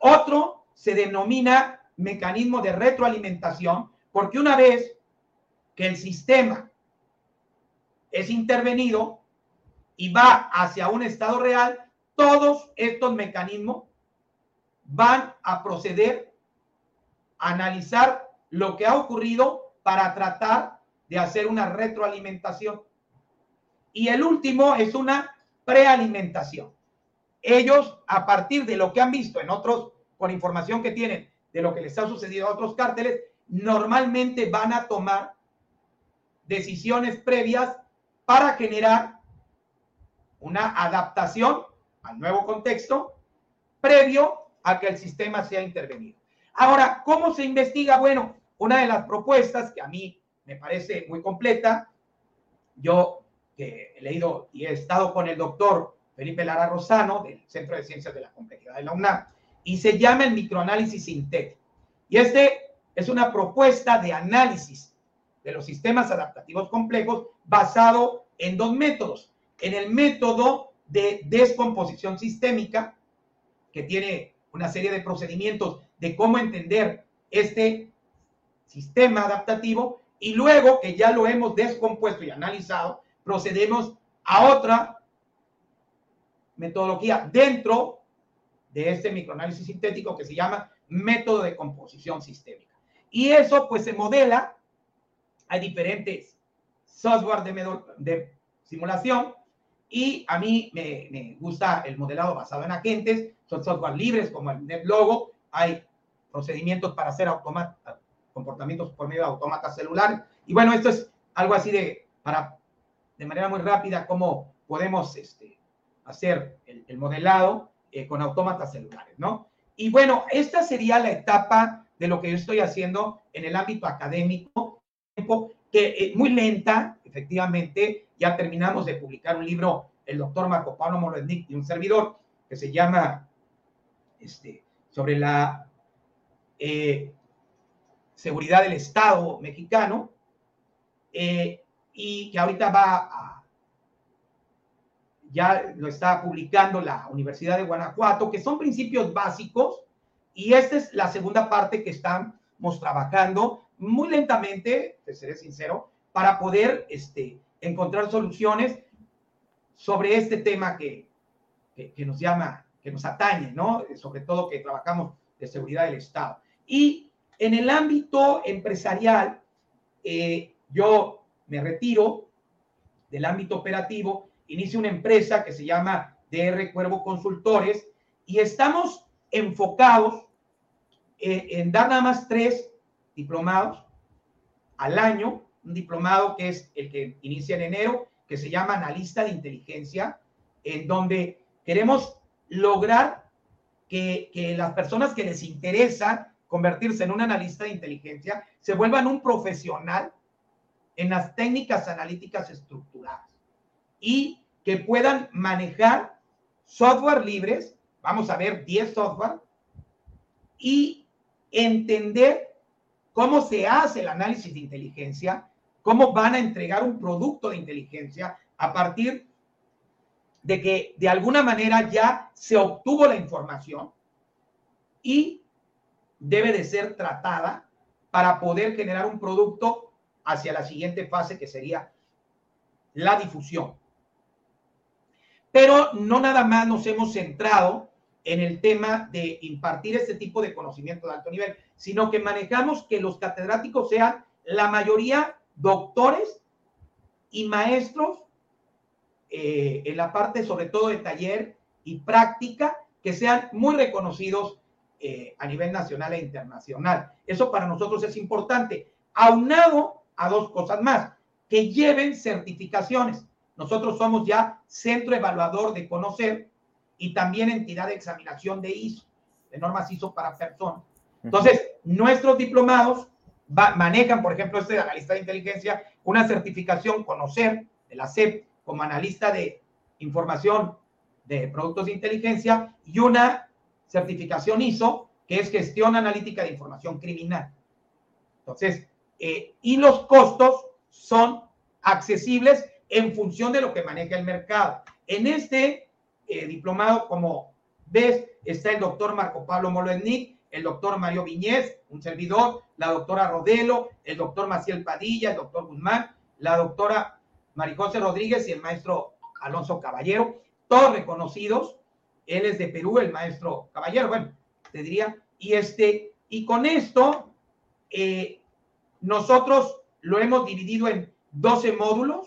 Otro se denomina mecanismo de retroalimentación, porque una vez que el sistema es intervenido, y va hacia un estado real, todos estos mecanismos van a proceder a analizar lo que ha ocurrido para tratar de hacer una retroalimentación. Y el último es una prealimentación. Ellos, a partir de lo que han visto en otros, con información que tienen de lo que les ha sucedido a otros cárteles, normalmente van a tomar decisiones previas para generar una adaptación al nuevo contexto previo a que el sistema sea intervenido. Ahora, ¿cómo se investiga? Bueno, una de las propuestas que a mí me parece muy completa, yo que he leído y he estado con el doctor Felipe Lara Rosano del Centro de Ciencias de la Complejidad de la UNAM, y se llama el microanálisis sintético. Y este es una propuesta de análisis de los sistemas adaptativos complejos basado en dos métodos en el método de descomposición sistémica, que tiene una serie de procedimientos de cómo entender este sistema adaptativo, y luego que ya lo hemos descompuesto y analizado, procedemos a otra metodología dentro de este microanálisis sintético que se llama método de composición sistémica. Y eso pues se modela, hay diferentes software de, de simulación y a mí me, gusta el modelado basado en agentes, son software libres como el NetLogo, hay procedimientos para hacer comportamientos por medio de autómatas celulares. Y bueno, esto es algo así de, para, de manera muy rápida, cómo podemos este, hacer el, modelado eh, con autómatas celulares, ¿no? Y bueno, esta sería la etapa de lo que yo estoy haciendo en el ámbito académico, que es muy lenta, efectivamente, ya terminamos de publicar un libro, el doctor Marco Pablo Molodnik y un servidor, que se llama este, sobre la eh, seguridad del Estado mexicano, eh, y que ahorita va a, ya lo está publicando la Universidad de Guanajuato, que son principios básicos, y esta es la segunda parte que estamos trabajando muy lentamente, te seré sincero, para poder este, encontrar soluciones sobre este tema que, que, nos llama, que nos atañe, ¿no? Sobre todo que trabajamos de seguridad del Estado. Y en el ámbito empresarial, eh, yo me retiro del ámbito operativo, inicio una empresa que se llama DR Cuervo Consultores y estamos enfocados eh, en dar nada más tres diplomados al año, un diplomado que es el que inicia en enero, que se llama Analista de Inteligencia, en donde queremos lograr que, que las personas que les interesa convertirse en un analista de inteligencia se vuelvan un profesional en las técnicas analíticas estructuradas y que puedan manejar software libres, vamos a ver 10 software, y entender cómo se hace el análisis de inteligencia, cómo van a entregar un producto de inteligencia a partir de que de alguna manera ya se obtuvo la información y debe de ser tratada para poder generar un producto hacia la siguiente fase que sería la difusión. Pero no nada más nos hemos centrado en el tema de impartir este tipo de conocimiento de alto nivel, sino que manejamos que los catedráticos sean la mayoría doctores y maestros eh, en la parte sobre todo de taller y práctica, que sean muy reconocidos eh, a nivel nacional e internacional. Eso para nosotros es importante, aunado a dos cosas más, que lleven certificaciones. Nosotros somos ya centro evaluador de conocer y también entidad de examinación de ISO, de normas ISO para personas. Entonces, nuestros diplomados manejan, por ejemplo, este analista de inteligencia, una certificación conocer de la CEP como analista de información de productos de inteligencia y una certificación ISO que es gestión analítica de información criminal. Entonces, eh, y los costos son accesibles en función de lo que maneja el mercado. En este eh, diplomado, como ves, está el doctor Marco Pablo Molennik, el doctor Mario Viñez, un servidor, la doctora Rodelo, el doctor Maciel Padilla, el doctor Guzmán, la doctora Marijose Rodríguez y el maestro Alonso Caballero, todos reconocidos. Él es de Perú, el maestro Caballero, bueno, te diría. Y este, y con esto, eh, nosotros lo hemos dividido en 12 módulos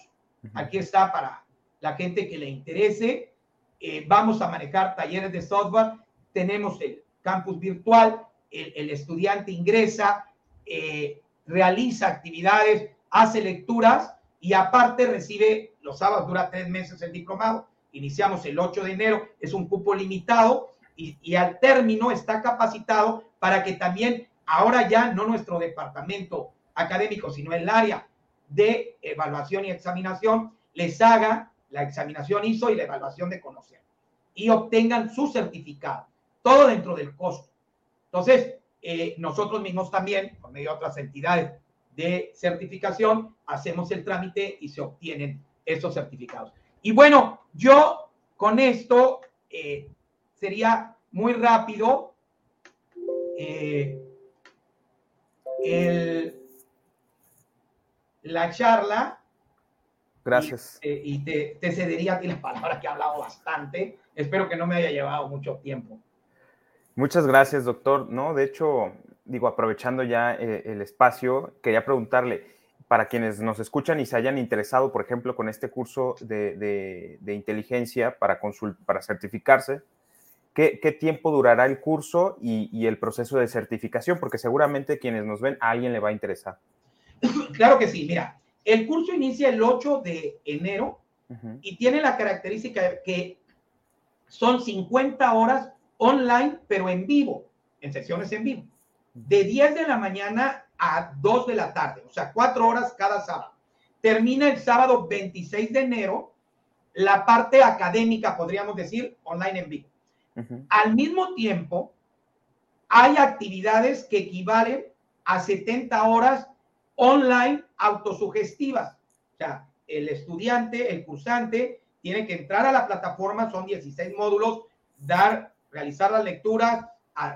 Aquí está para la gente que le interese. Eh, vamos a manejar talleres de software. Tenemos el campus virtual. El, estudiante ingresa, eh, realiza actividades, hace lecturas y aparte recibe los sábados, dura tres meses el diplomado. Iniciamos el 8 de enero, es un cupo limitado y, y al término está capacitado para que también ahora ya no nuestro departamento académico, sino el área de evaluación y examinación les haga la examinación ISO y la evaluación de conocer y obtengan su certificado, todo dentro del costo. Entonces, eh, nosotros mismos también, por medio de otras entidades de certificación, hacemos el trámite y se obtienen esos certificados. Y bueno, yo con esto eh, sería muy rápido. Eh, el, la charla. Gracias. Y, te, cedería a ti las palabras que he hablado bastante. Espero que no me haya llevado mucho tiempo. Muchas gracias, doctor. No, de hecho, digo, aprovechando ya eh, el espacio, quería preguntarle, para quienes nos escuchan y se hayan interesado, por ejemplo, con este curso de, inteligencia para, para certificarse, ¿qué, tiempo durará el curso y, y, el proceso de certificación? Porque seguramente quienes nos ven, a alguien le va a interesar. claro que sí, mira, el curso inicia el 8 de enero y tiene la característica de que son 50 horas online, pero en vivo, en sesiones en vivo, de 10 de la mañana a 2 de la tarde, o sea, 4 horas cada sábado. Termina el sábado 26 de enero la parte académica, podríamos decir, online en vivo. Al mismo tiempo, hay actividades que equivalen a 70 horas online autosugestivas. O sea, el estudiante, el cursante, tiene que entrar a la plataforma, son 16 módulos, dar, realizar las lecturas,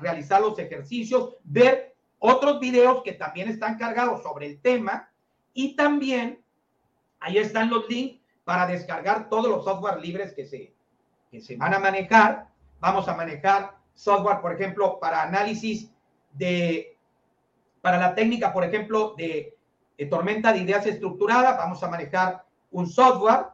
realizar los ejercicios, ver otros videos que también están cargados sobre el tema y también ahí están los links para descargar todos los software libres que se, que se van a manejar. Vamos a manejar software, por ejemplo, para análisis de para la técnica, por ejemplo, de, tormenta de ideas estructurada, vamos a manejar un software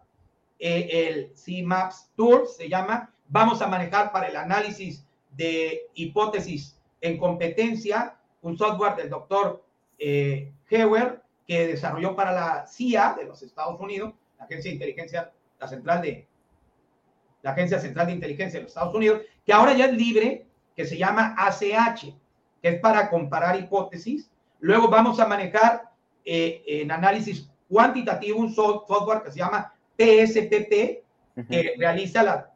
eh, el CMAPS Tool, se llama. Vamos a manejar para el análisis de hipótesis en competencia un software del doctor eh, Hewer que desarrolló para la CIA de los Estados Unidos, la Agencia de Inteligencia, Central de la Agencia Central de Inteligencia de los Estados Unidos, que ahora ya es libre, que se llama ACH, que es para comparar hipótesis. Luego vamos a manejar eh, en análisis cuantitativo un software que se llama PSPP, que realiza la,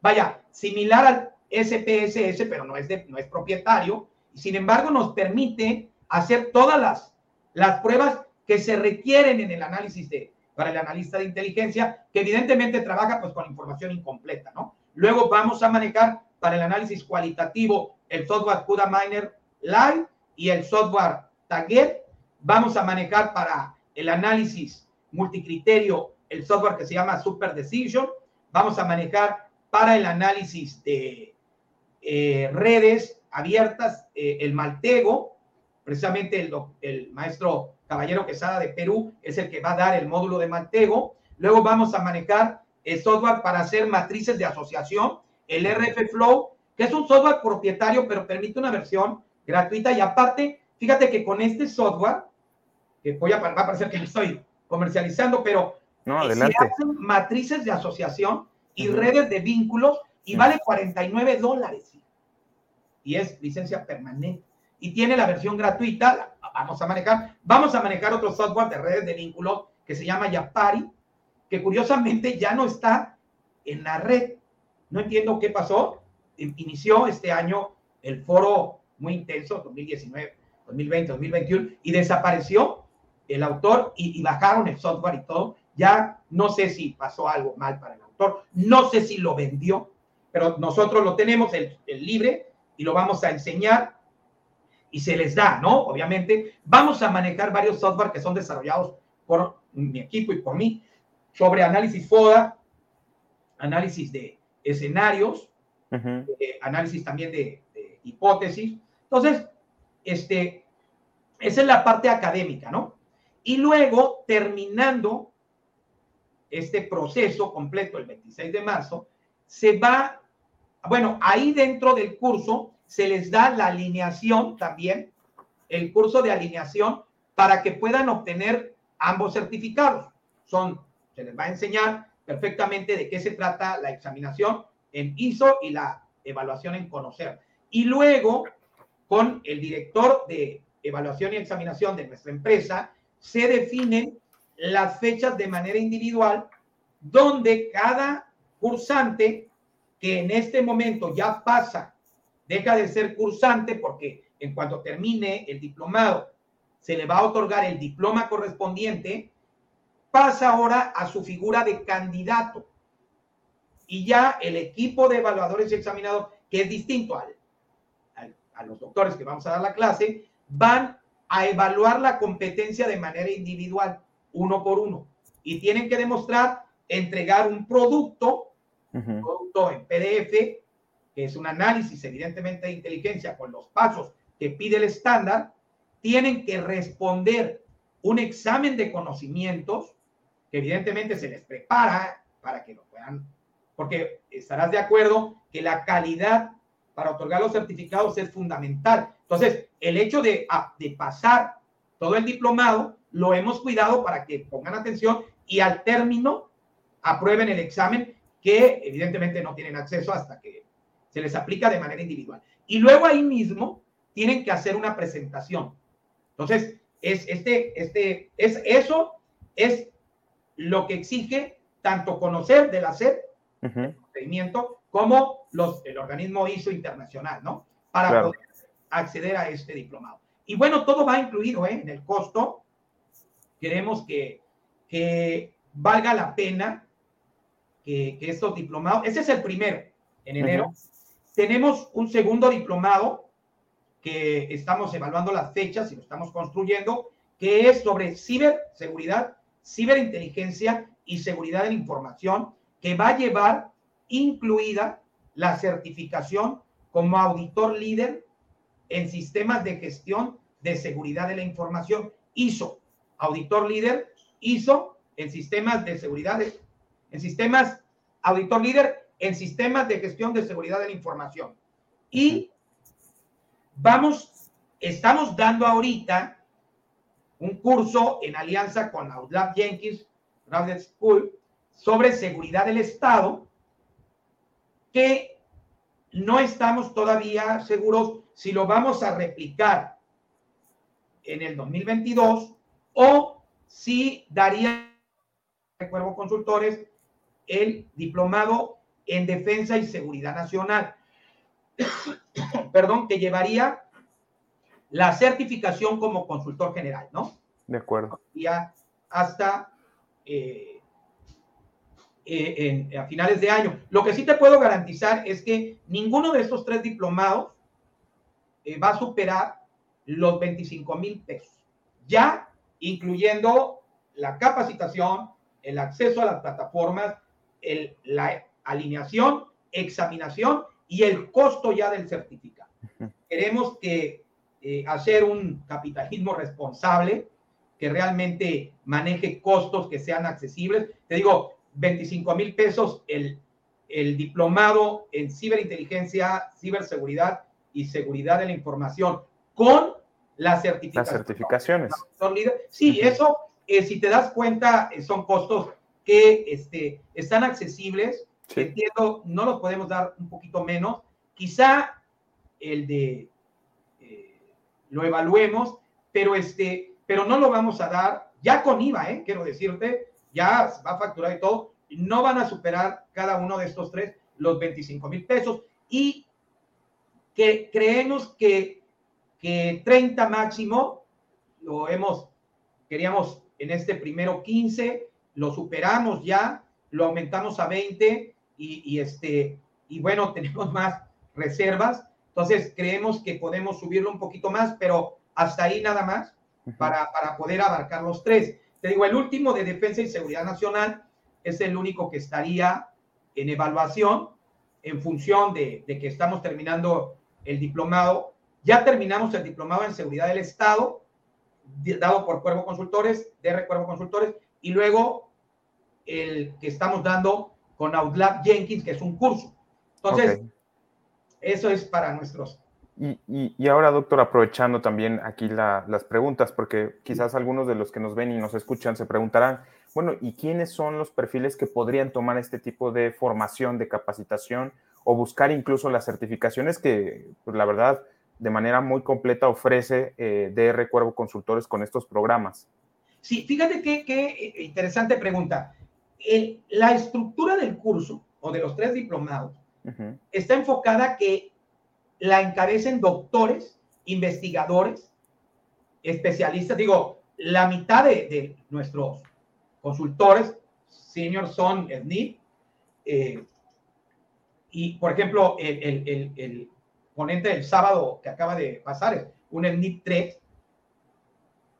vaya, similar al SPSS, pero no es, de, no es propietario, sin embargo nos permite hacer todas las, las pruebas que se requieren en el análisis de, para el analista de inteligencia, que evidentemente trabaja pues con información incompleta, ¿no? Luego vamos a manejar para el análisis cualitativo el software CUDA Miner Live y el software Target. Vamos a manejar para el análisis multicriterio el software que se llama Super Decision. Vamos a manejar para el análisis de eh, redes abiertas eh, el Maltego. Precisamente el, maestro Caballero Quesada de Perú es el que va a dar el módulo de Maltego. Luego vamos a manejar el software para hacer matrices de asociación, el RF Flow, que es un software propietario, pero permite una versión gratuita. Y aparte, fíjate que con este software, que voy a, va a parecer que lo estoy comercializando, pero no, se hacen matrices de asociación y redes de vínculos y vale 49 dólares. Y es licencia permanente. Y tiene la versión gratuita, la vamos a manejar. Vamos a manejar otro software de redes de vínculos que se llama Yapari, que curiosamente ya no está en la red. No entiendo qué pasó inició este año el foro muy intenso, 2019, 2020, 2021, y desapareció el autor y, bajaron el software y todo. Ya no sé si pasó algo mal para el autor, no sé si lo vendió, pero nosotros lo tenemos, el, el libre, y lo vamos a enseñar y se les da, ¿no? Obviamente, vamos a manejar varios software que son desarrollados por mi equipo y por mí sobre análisis FODA, análisis de escenarios, análisis también de, hipótesis. Entonces, este, esa es la parte académica, ¿no? Y luego, terminando este proceso completo el 26 de marzo, se va, bueno, ahí dentro del curso se les da la alineación también, el curso de alineación, para que puedan obtener ambos certificados. Son, se les va a enseñar perfectamente de qué se trata la examinación en ISO y la evaluación en conocer. Y luego, con el director de evaluación y examinación de nuestra empresa, se definen las fechas de manera individual donde cada cursante que en este momento ya pasa, deja de ser cursante porque en cuanto termine el diplomado, se le va a otorgar el diploma correspondiente, pasa ahora a su figura de candidato y ya el equipo de evaluadores y examinados, que es distinto al, a los doctores que vamos a dar la clase, van a evaluar la competencia de manera individual, uno por uno, y tienen que demostrar entregar un producto, un producto en PDF, que es un análisis evidentemente de inteligencia con los pasos que pide el estándar, tienen que responder un examen de conocimientos que evidentemente se les prepara para que lo puedan porque estarás de acuerdo que la calidad para otorgar los certificados es fundamental. Entonces, el hecho de, de pasar todo el diplomado, lo hemos cuidado para que pongan atención y al término aprueben el examen que evidentemente no tienen acceso hasta que se les aplica de manera individual. Y luego ahí mismo tienen que hacer una presentación. Entonces, es este, este, es eso es lo que exige tanto conocer del hacer procedimiento como los, el organismo ISO internacional, ¿no? Para poder acceder a este diplomado. Y bueno, todo va incluido ¿eh? en el costo. Queremos que, que valga la pena que, que, estos diplomados, ese es el primero en enero. Tenemos un segundo diplomado que estamos evaluando las fechas y lo estamos construyendo, que es sobre ciberseguridad, ciberinteligencia y seguridad de la información que va a llevar incluida la certificación como auditor líder en sistemas de gestión de seguridad de la información, ISO, auditor líder, ISO en sistemas de seguridad en sistemas, auditor líder en sistemas de gestión de seguridad de la información. Y vamos, estamos dando ahorita un curso en alianza con Outlab Jenkins, Graduate School, sobre seguridad del Estado, que no estamos todavía seguros si lo vamos a replicar en el 2022 o si daría Cuervo Consultores el diplomado en Defensa y Seguridad Nacional. Perdón, que llevaría la certificación como consultor general, ¿no? De acuerdo. Ya hasta eh, eh, a finales de año. Lo que sí te puedo garantizar es que ninguno de estos tres diplomados eh, va a superar los 25 mil pesos, ya incluyendo la capacitación, el acceso a las plataformas, el, la alineación, examinación y el costo ya del certificado. Queremos que eh, hacer un capitalismo responsable que realmente maneje costos que sean accesibles. Te digo, 25 mil pesos el, el diplomado en ciberinteligencia, ciberseguridad y seguridad de la información con las certificaciones. Sí, eso, eh, si te das cuenta, eh, son costos que este, están accesibles. Entiendo, no los podemos dar un poquito menos. Quizá el de eh, lo evaluemos, pero este, pero no lo vamos a dar ya con IVA, quiero decirte, ya va a facturar y todo, no van a superar cada uno de estos tres los 25 mil pesos y que creemos que, que 30 máximo lo hemos, queríamos en este primero 15, lo superamos ya, lo aumentamos a 20 y, y este, y bueno, tenemos más reservas. Entonces creemos que podemos subirlo un poquito más, pero hasta ahí nada más para, para poder abarcar los tres. Te digo, el último de Defensa y Seguridad Nacional es el único que estaría en evaluación en función de, de, que estamos terminando el diplomado. Ya terminamos el diplomado en Seguridad del Estado, dado por Cuervo Consultores, DR Cuervo Consultores, y luego el que estamos dando con Outlab Jenkins, que es un curso. Entonces, eso es para nuestros. Y, y, y, ahora, doctor, aprovechando también aquí la, las preguntas, porque quizás algunos de los que nos ven y nos escuchan se preguntarán, bueno, ¿y quiénes son los perfiles que podrían tomar este tipo de formación, de capacitación o buscar incluso las certificaciones que, pues, la verdad, de manera muy completa ofrece eh, DR Cuervo Consultores con estos programas? Sí, fíjate qué, qué interesante pregunta. El, la estructura del curso o de los tres diplomados uh -huh. está enfocada que la encabecen doctores, investigadores, especialistas. Digo, la mitad de, de nuestros consultores senior son SNIP. Eh, y, por ejemplo, el, el, el, el, ponente del sábado que acaba de pasar es un SNIP 3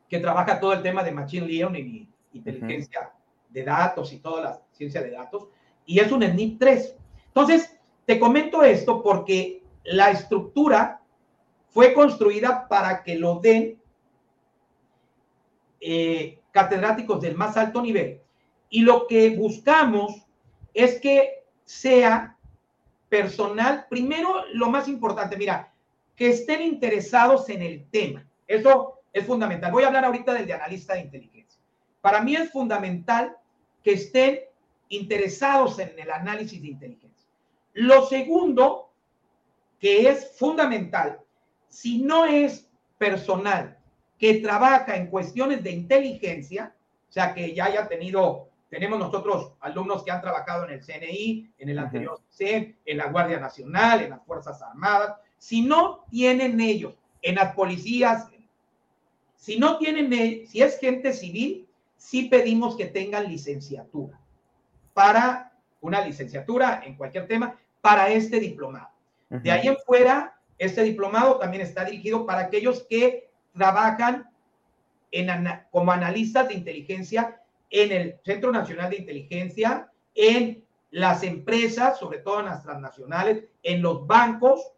que trabaja todo el tema de Machine Learning y inteligencia uh -huh. de datos y toda la ciencia de datos. Y es un SNIP 3. Entonces, te comento esto porque la estructura fue construida para que lo den eh, catedráticos del más alto nivel. Y lo que buscamos es que sea personal, primero lo más importante, mira, que estén interesados en el tema. Eso es fundamental. Voy a hablar ahorita del de analista de inteligencia. Para mí es fundamental que estén interesados en el análisis de inteligencia. Lo segundo, que es fundamental, si no es personal que trabaja en cuestiones de inteligencia, o sea, que ya haya tenido, tenemos nosotros alumnos que han trabajado en el CNI, en el anterior. CEN, en la Guardia Nacional, en las Fuerzas Armadas, si no tienen ellos, en las policías, si no tienen, si es gente civil, sí pedimos que tengan licenciatura para una licenciatura en cualquier tema para este diplomado. Uh -huh. De ahí en fuera, este diplomado también está dirigido para aquellos que trabajan en, como analistas de inteligencia en el Centro Nacional de Inteligencia, en las empresas, sobre todo en las transnacionales, en los bancos,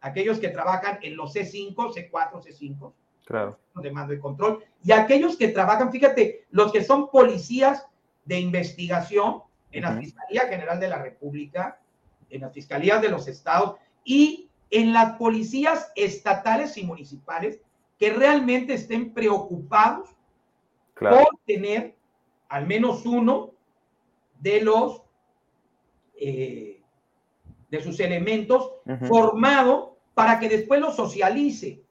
aquellos que trabajan en los C5, C4, C5, claro. de mando y control, y aquellos que trabajan, fíjate, los que son policías de investigación en la Fiscalía General de la República, en las fiscalías de los estados y en las policías estatales y municipales que realmente estén preocupados por tener al menos uno de los eh, de sus elementos formado para que después lo socialice.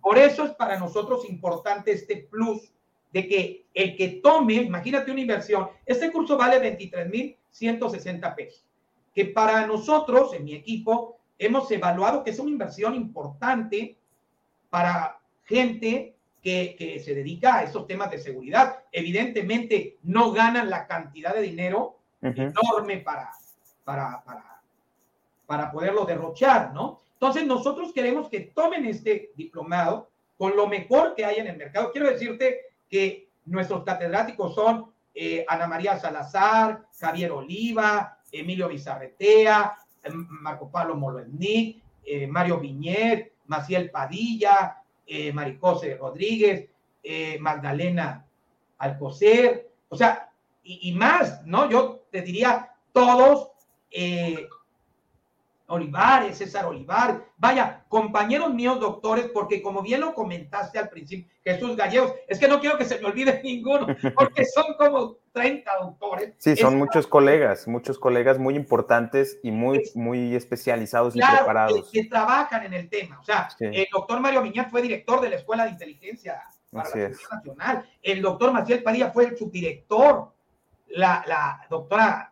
Por eso es para nosotros importante este plus de que el que tome, imagínate una inversión, este curso vale 23.160 pesos, que para nosotros, en mi equipo, hemos evaluado que es una inversión importante para gente que, se dedica a estos temas de seguridad. Evidentemente no ganan la cantidad de dinero enorme para, para, para, para poderlo derrochar, ¿no? Entonces nosotros queremos que tomen este diplomado con lo mejor que hay en el mercado. Quiero decirte que nuestros catedráticos son eh, Ana María Salazar, Javier Oliva, Emilio Bizarretea, em, Marco Pablo Molosnik, eh, Mario Viñet, Maciel Padilla, eh, Maricose Rodríguez, eh, Magdalena Alcocer, o sea, y, y, más, ¿no? Yo te diría todos Olivares, César Olivar, vaya, compañeros míos doctores, porque como bien lo comentaste al principio, Jesús Gallegos, es que no quiero que se me olvide ninguno, porque son como 30 doctores. Sí, son muchos colegas, muchos colegas muy importantes y muy, muy especializados y preparados. Que, que, trabajan en el tema. O sea, el doctor Mario Viñat fue director de la Escuela de Inteligencia para la Seguridad Nacional. El doctor Maciel Padilla fue el subdirector. La, la doctora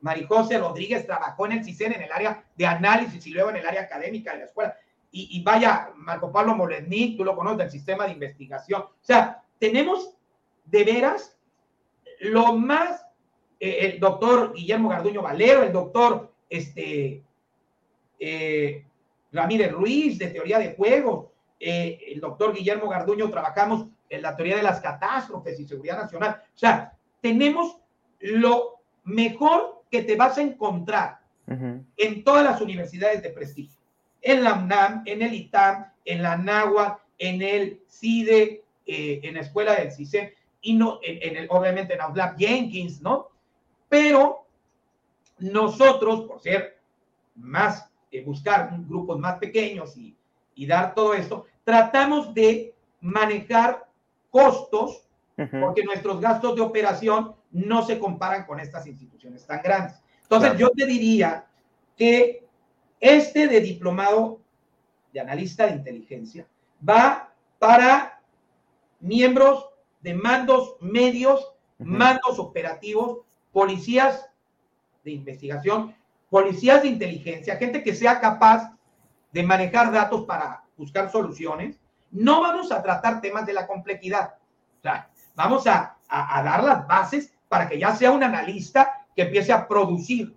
Marijose Rodríguez trabajó en el CICEN en el área de análisis y luego en el área académica de la escuela. Y, vaya, Marco Pablo Molení, tú lo conoces del sistema de investigación. O sea, tenemos de veras lo más, eh, el doctor Guillermo Garduño Valero, el doctor este, eh, Ramírez Ruiz de teoría de juegos, eh, el doctor Guillermo Garduño trabajamos en la teoría de las catástrofes y seguridad nacional. O sea, tenemos lo mejor que te vas a encontrar en todas las universidades de prestigio. En la UNAM, en el ITAM, en la NAWA, en el CIDE, eh, en la escuela del CICE, y no, en, el, obviamente en Outlaw Jenkins, ¿no? Pero nosotros, por ser más, eh, buscar grupos más pequeños y, y dar todo esto, tratamos de manejar costos, porque nuestros gastos de operación no se comparan con estas instituciones tan grandes. Entonces, yo te diría que este de diplomado de analista de inteligencia va para miembros de mandos medios, mandos operativos, policías de investigación, policías de inteligencia, gente que sea capaz de manejar datos para buscar soluciones. No vamos a tratar temas de la complejidad. O sea, vamos a, a dar las bases para que ya sea un analista que empiece a producir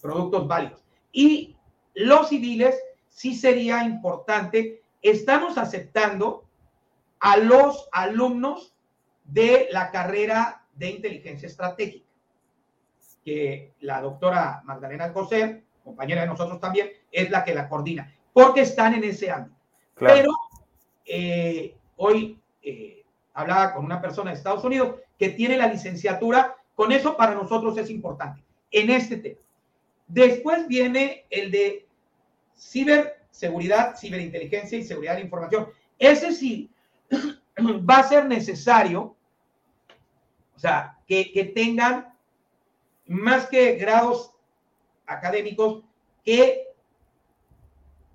productos válidos. Y los civiles sí sería importante, estamos aceptando a los alumnos de la carrera de inteligencia estratégica, que la doctora Magdalena Coser, compañera de nosotros también, es la que la coordina, porque están en ese ámbito. Pero eh, hoy eh, hablaba con una persona de Estados Unidos que tiene la licenciatura, con eso para nosotros es importante en este tema. Después viene el de ciberseguridad, ciberinteligencia y seguridad de información. Ese sí va a ser necesario, o sea, que, que tengan más que grados académicos, que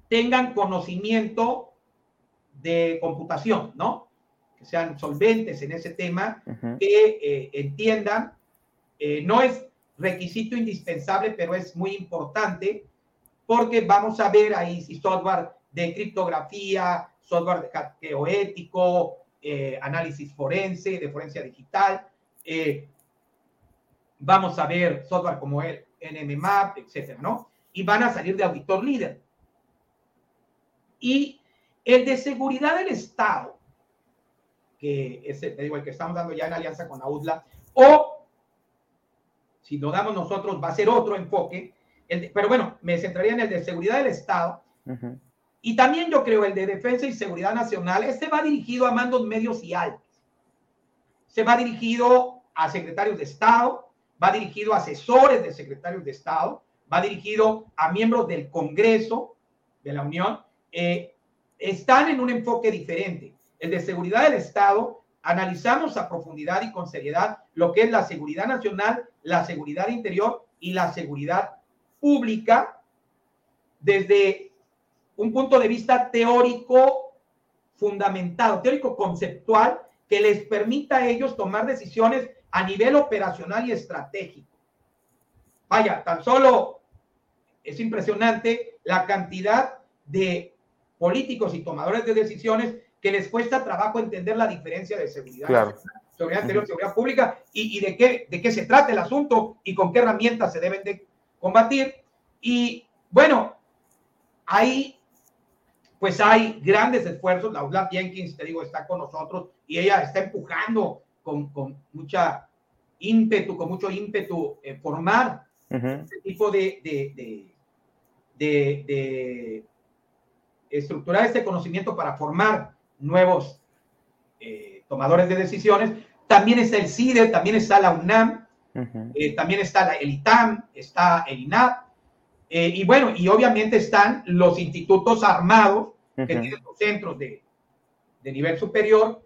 tengan conocimiento de computación, ¿no? Sean solventes en ese tema, que eh, entiendan, eh, no es requisito indispensable, pero es muy importante porque vamos a ver ahí si software de criptografía, software de hackeo ético, eh, análisis forense, de forencia digital, vamos a ver software como el NMMAP, etcétera, ¿no? Y van a salir de auditor líder. Y el de seguridad del Estado, que es, te digo, el que estamos dando ya en alianza con AUDLA, o si lo damos nosotros va a ser otro enfoque, pero bueno, me centraría en el de seguridad del Estado. Y también yo creo el de defensa y seguridad nacional, este va dirigido a mandos medios y altos. Se va dirigido a secretarios de Estado, va dirigido a asesores de secretarios de Estado, va dirigido a miembros del Congreso de la Unión. Eh, están en un enfoque diferente. El de seguridad del Estado, analizamos a profundidad y con seriedad lo que es la seguridad nacional, la seguridad interior y la seguridad pública desde un punto de vista teórico fundamentado, teórico conceptual, que les permita a ellos tomar decisiones a nivel operacional y estratégico. Vaya, tan solo es impresionante la cantidad de políticos y tomadores de decisiones que les cuesta trabajo entender la diferencia de seguridad, seguridad interior, seguridad pública y, de, qué, de qué se trata el asunto y con qué herramientas se deben de combatir. Y bueno, ahí pues hay grandes esfuerzos. La Laura Jenkins, te digo, está con nosotros y ella está empujando con, con mucha ímpetu, con mucho ímpetu, eh, formar este tipo de, de, de, de, estructurar este conocimiento para formar nuevos eh, tomadores de decisiones. También está el CIDE, también está la UNAM, eh, también está el ITAM, está el INAP, y bueno, y obviamente están los institutos armados que tienen los centros de, de nivel superior,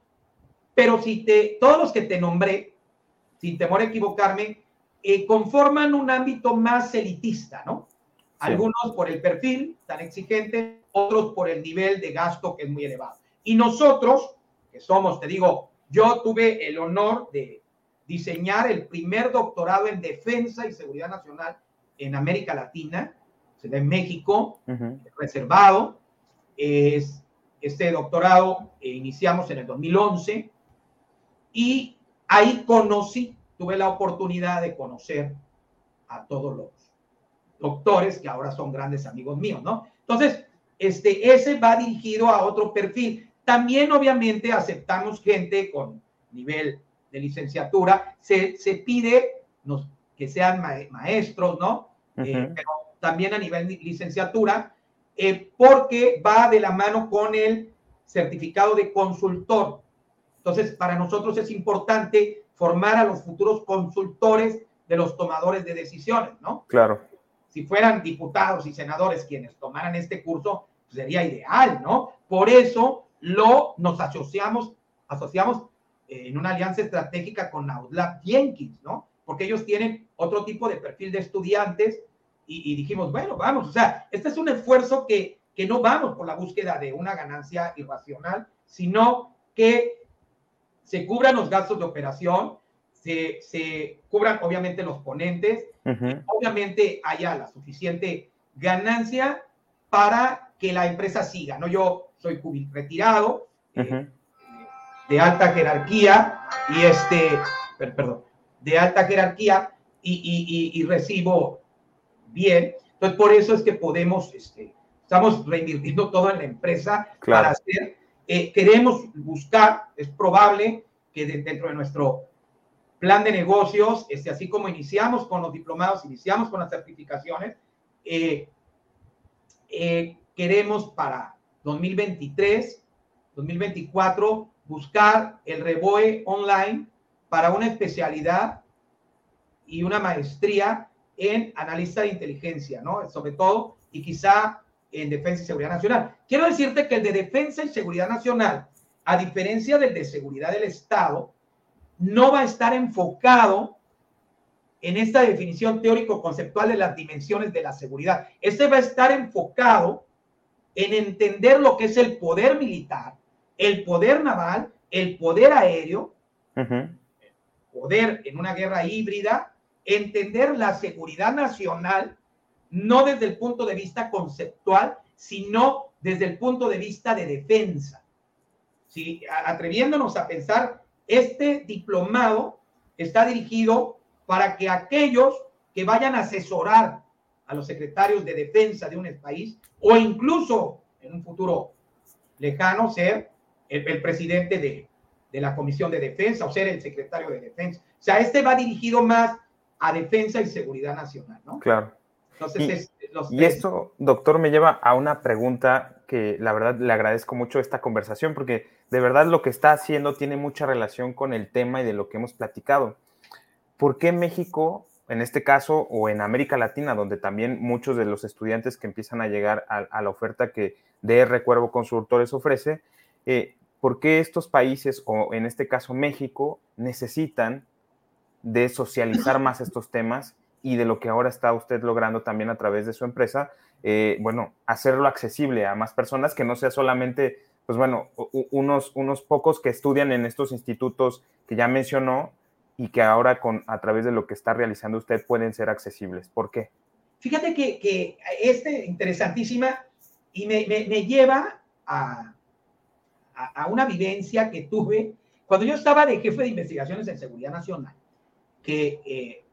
pero si te, todos los que te nombré, sin temor a equivocarme, eh, conforman un ámbito más elitista, ¿no? Algunos por el perfil tan exigente, otros por el nivel de gasto que es muy elevado. Y nosotros, que somos, te digo, yo tuve el honor de diseñar el primer doctorado en defensa y seguridad nacional en América Latina, en México, reservado. Es, este doctorado eh, iniciamos en el 2011 y ahí conocí, tuve la oportunidad de conocer a todos los doctores que ahora son grandes amigos míos, ¿no? Entonces, este, ese va dirigido a otro perfil. También, obviamente, aceptamos gente con nivel de licenciatura. Se, se pide nos, que sean maestros, ¿no? Eh, pero también a nivel de licenciatura, eh, porque va de la mano con el certificado de consultor. Entonces, para nosotros es importante formar a los futuros consultores de los tomadores de decisiones, ¿no? Claro. Si fueran diputados y senadores quienes tomaran este curso, pues, sería ideal, ¿no? Por eso lo nos asociamos, asociamos eh, en una alianza estratégica con Outlaw Jenkins, ¿no? Porque ellos tienen otro tipo de perfil de estudiantes y, y, dijimos, bueno, vamos, o sea, este es un esfuerzo que, que no vamos por la búsqueda de una ganancia irracional, sino que se cubran los gastos de operación, se, se cubran obviamente los ponentes, obviamente haya la suficiente ganancia para que la empresa siga. ¿no? Yo soy retirado, eh, de alta jerarquía, y este, perdón, de alta jerarquía y, y, y, recibo bien. Entonces, por eso es que podemos, este, estamos reinvirtiendo todo en la empresa para hacer eh, queremos buscar, es probable que dentro de nuestro plan de negocios, este, así como iniciamos con los diplomados, iniciamos con las certificaciones, eh, eh, queremos para 2023, 2024, buscar el REBOE online para una especialidad y una maestría en analista de inteligencia, ¿no? Sobre todo, y quizá en Defensa y Seguridad Nacional. Quiero decirte que el de Defensa y Seguridad Nacional, a diferencia del de Seguridad del Estado, no va a estar enfocado en esta definición teórico-conceptual de las dimensiones de la seguridad. Este va a estar enfocado en entender lo que es el poder militar, el poder naval, el poder aéreo, poder en una guerra híbrida, entender la seguridad nacional no desde el punto de vista conceptual, sino desde el punto de vista de defensa. Si atreviéndonos a pensar, este diplomado está dirigido para que aquellos que vayan a asesorar a los secretarios de defensa de un país o incluso en un futuro lejano ser el, presidente de, de la Comisión de Defensa o ser el secretario de Defensa. O sea, este va dirigido más a defensa y seguridad nacional, ¿no? Claro y, esto, doctor, me lleva a una pregunta que la verdad le agradezco mucho esta conversación porque de verdad lo que está haciendo tiene mucha relación con el tema y de lo que hemos platicado. ¿por qué México, en este caso, o en América Latina, donde también muchos de los estudiantes que empiezan a llegar a, la oferta que DR Cuervo Consultores ofrece, eh, ¿por qué estos países, o en este caso México, necesitan de socializar más estos temas y de lo que ahora está usted logrando también a través de su empresa, eh, bueno, hacerlo accesible a más personas, que no sea solamente, pues bueno, unos, unos pocos que estudian en estos institutos que ya mencionó y que ahora con, a través de lo que está realizando usted pueden ser accesibles. ¿Por qué? Fíjate que, que este interesantísima y me, me, lleva a, a, una vivencia que tuve cuando yo estaba de jefe de investigaciones en seguridad nacional, que eh,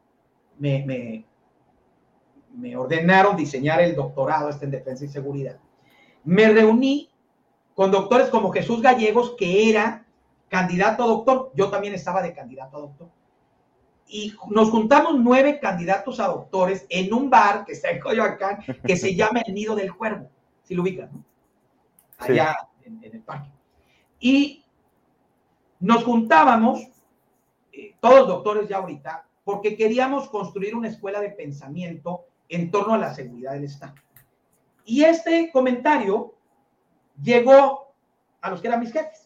me, me, ordenaron diseñar el doctorado este en defensa y seguridad. Me reuní con doctores como Jesús Gallegos, que era candidato a doctor. Yo también estaba de candidato a doctor. Y nos juntamos nueve candidatos a doctores en un bar que está en Coyoacán, que se llama El Nido del Cuervo. Si lo ubican, ¿no? Allá en, el parque. Y nos juntábamos, eh, todos doctores ya ahorita, porque queríamos construir una escuela de pensamiento en torno a la seguridad del Estado. Y este comentario llegó a los que eran mis jefes.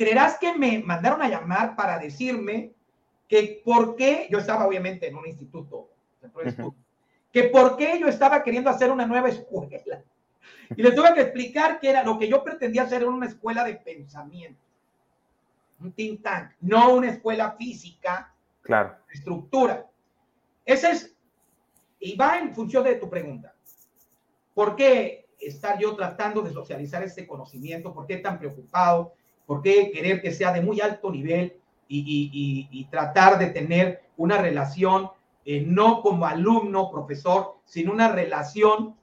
¿Creerás que me mandaron a llamar para decirme que por qué, yo estaba obviamente en un instituto, que por qué yo estaba queriendo hacer una nueva escuela? Y les tuve que explicar que era lo que yo pretendía hacer era una escuela de pensamiento, un think tank, no una escuela física Claro. Estructura. Ese es, y va en función de tu pregunta. ¿Por qué estar yo tratando de socializar este conocimiento? ¿Por qué tan preocupado? ¿Por qué querer que sea de muy alto nivel y, tratar de tener una relación, eh, no como alumno, profesor, sino una relación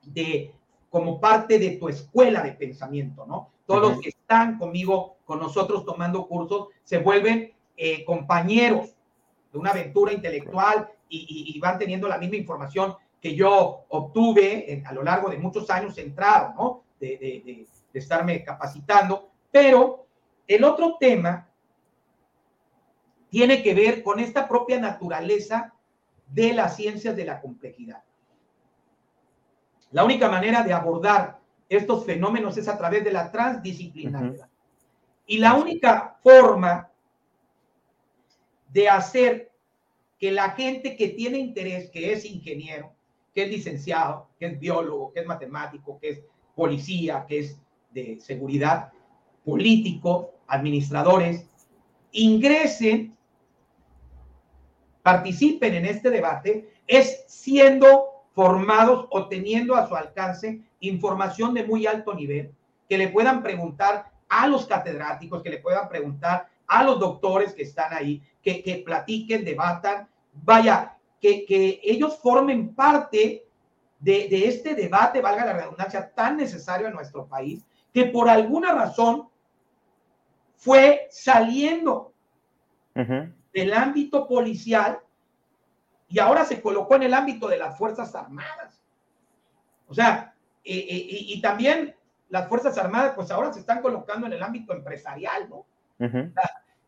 de como parte de tu escuela de pensamiento, ¿no? Todos los que están conmigo, con nosotros tomando cursos, se vuelven eh, compañeros de una aventura intelectual y, van teniendo la misma información que yo obtuve a lo largo de muchos años centrado, ¿no? De, de, estarme capacitando. Pero el otro tema tiene que ver con esta propia naturaleza de las ciencias de la complejidad. La única manera de abordar estos fenómenos es a través de la transdisciplinaridad. Y la única forma de hacer que la gente que tiene interés, que es ingeniero, que es licenciado, que es biólogo, que es matemático, que es policía, que es de seguridad, político, administradores, ingresen, participen en este debate, es siendo formados o teniendo a su alcance información de muy alto nivel, que le puedan preguntar a los catedráticos, que le puedan preguntar a los doctores que están ahí, que, platiquen, debatan, vaya, que, ellos formen parte de, este debate, valga la redundancia, tan necesario en nuestro país, que por alguna razón fue saliendo del ámbito policial y ahora se colocó en el ámbito de las Fuerzas Armadas. O sea, y también las Fuerzas Armadas, pues ahora se están colocando en el ámbito empresarial, ¿no?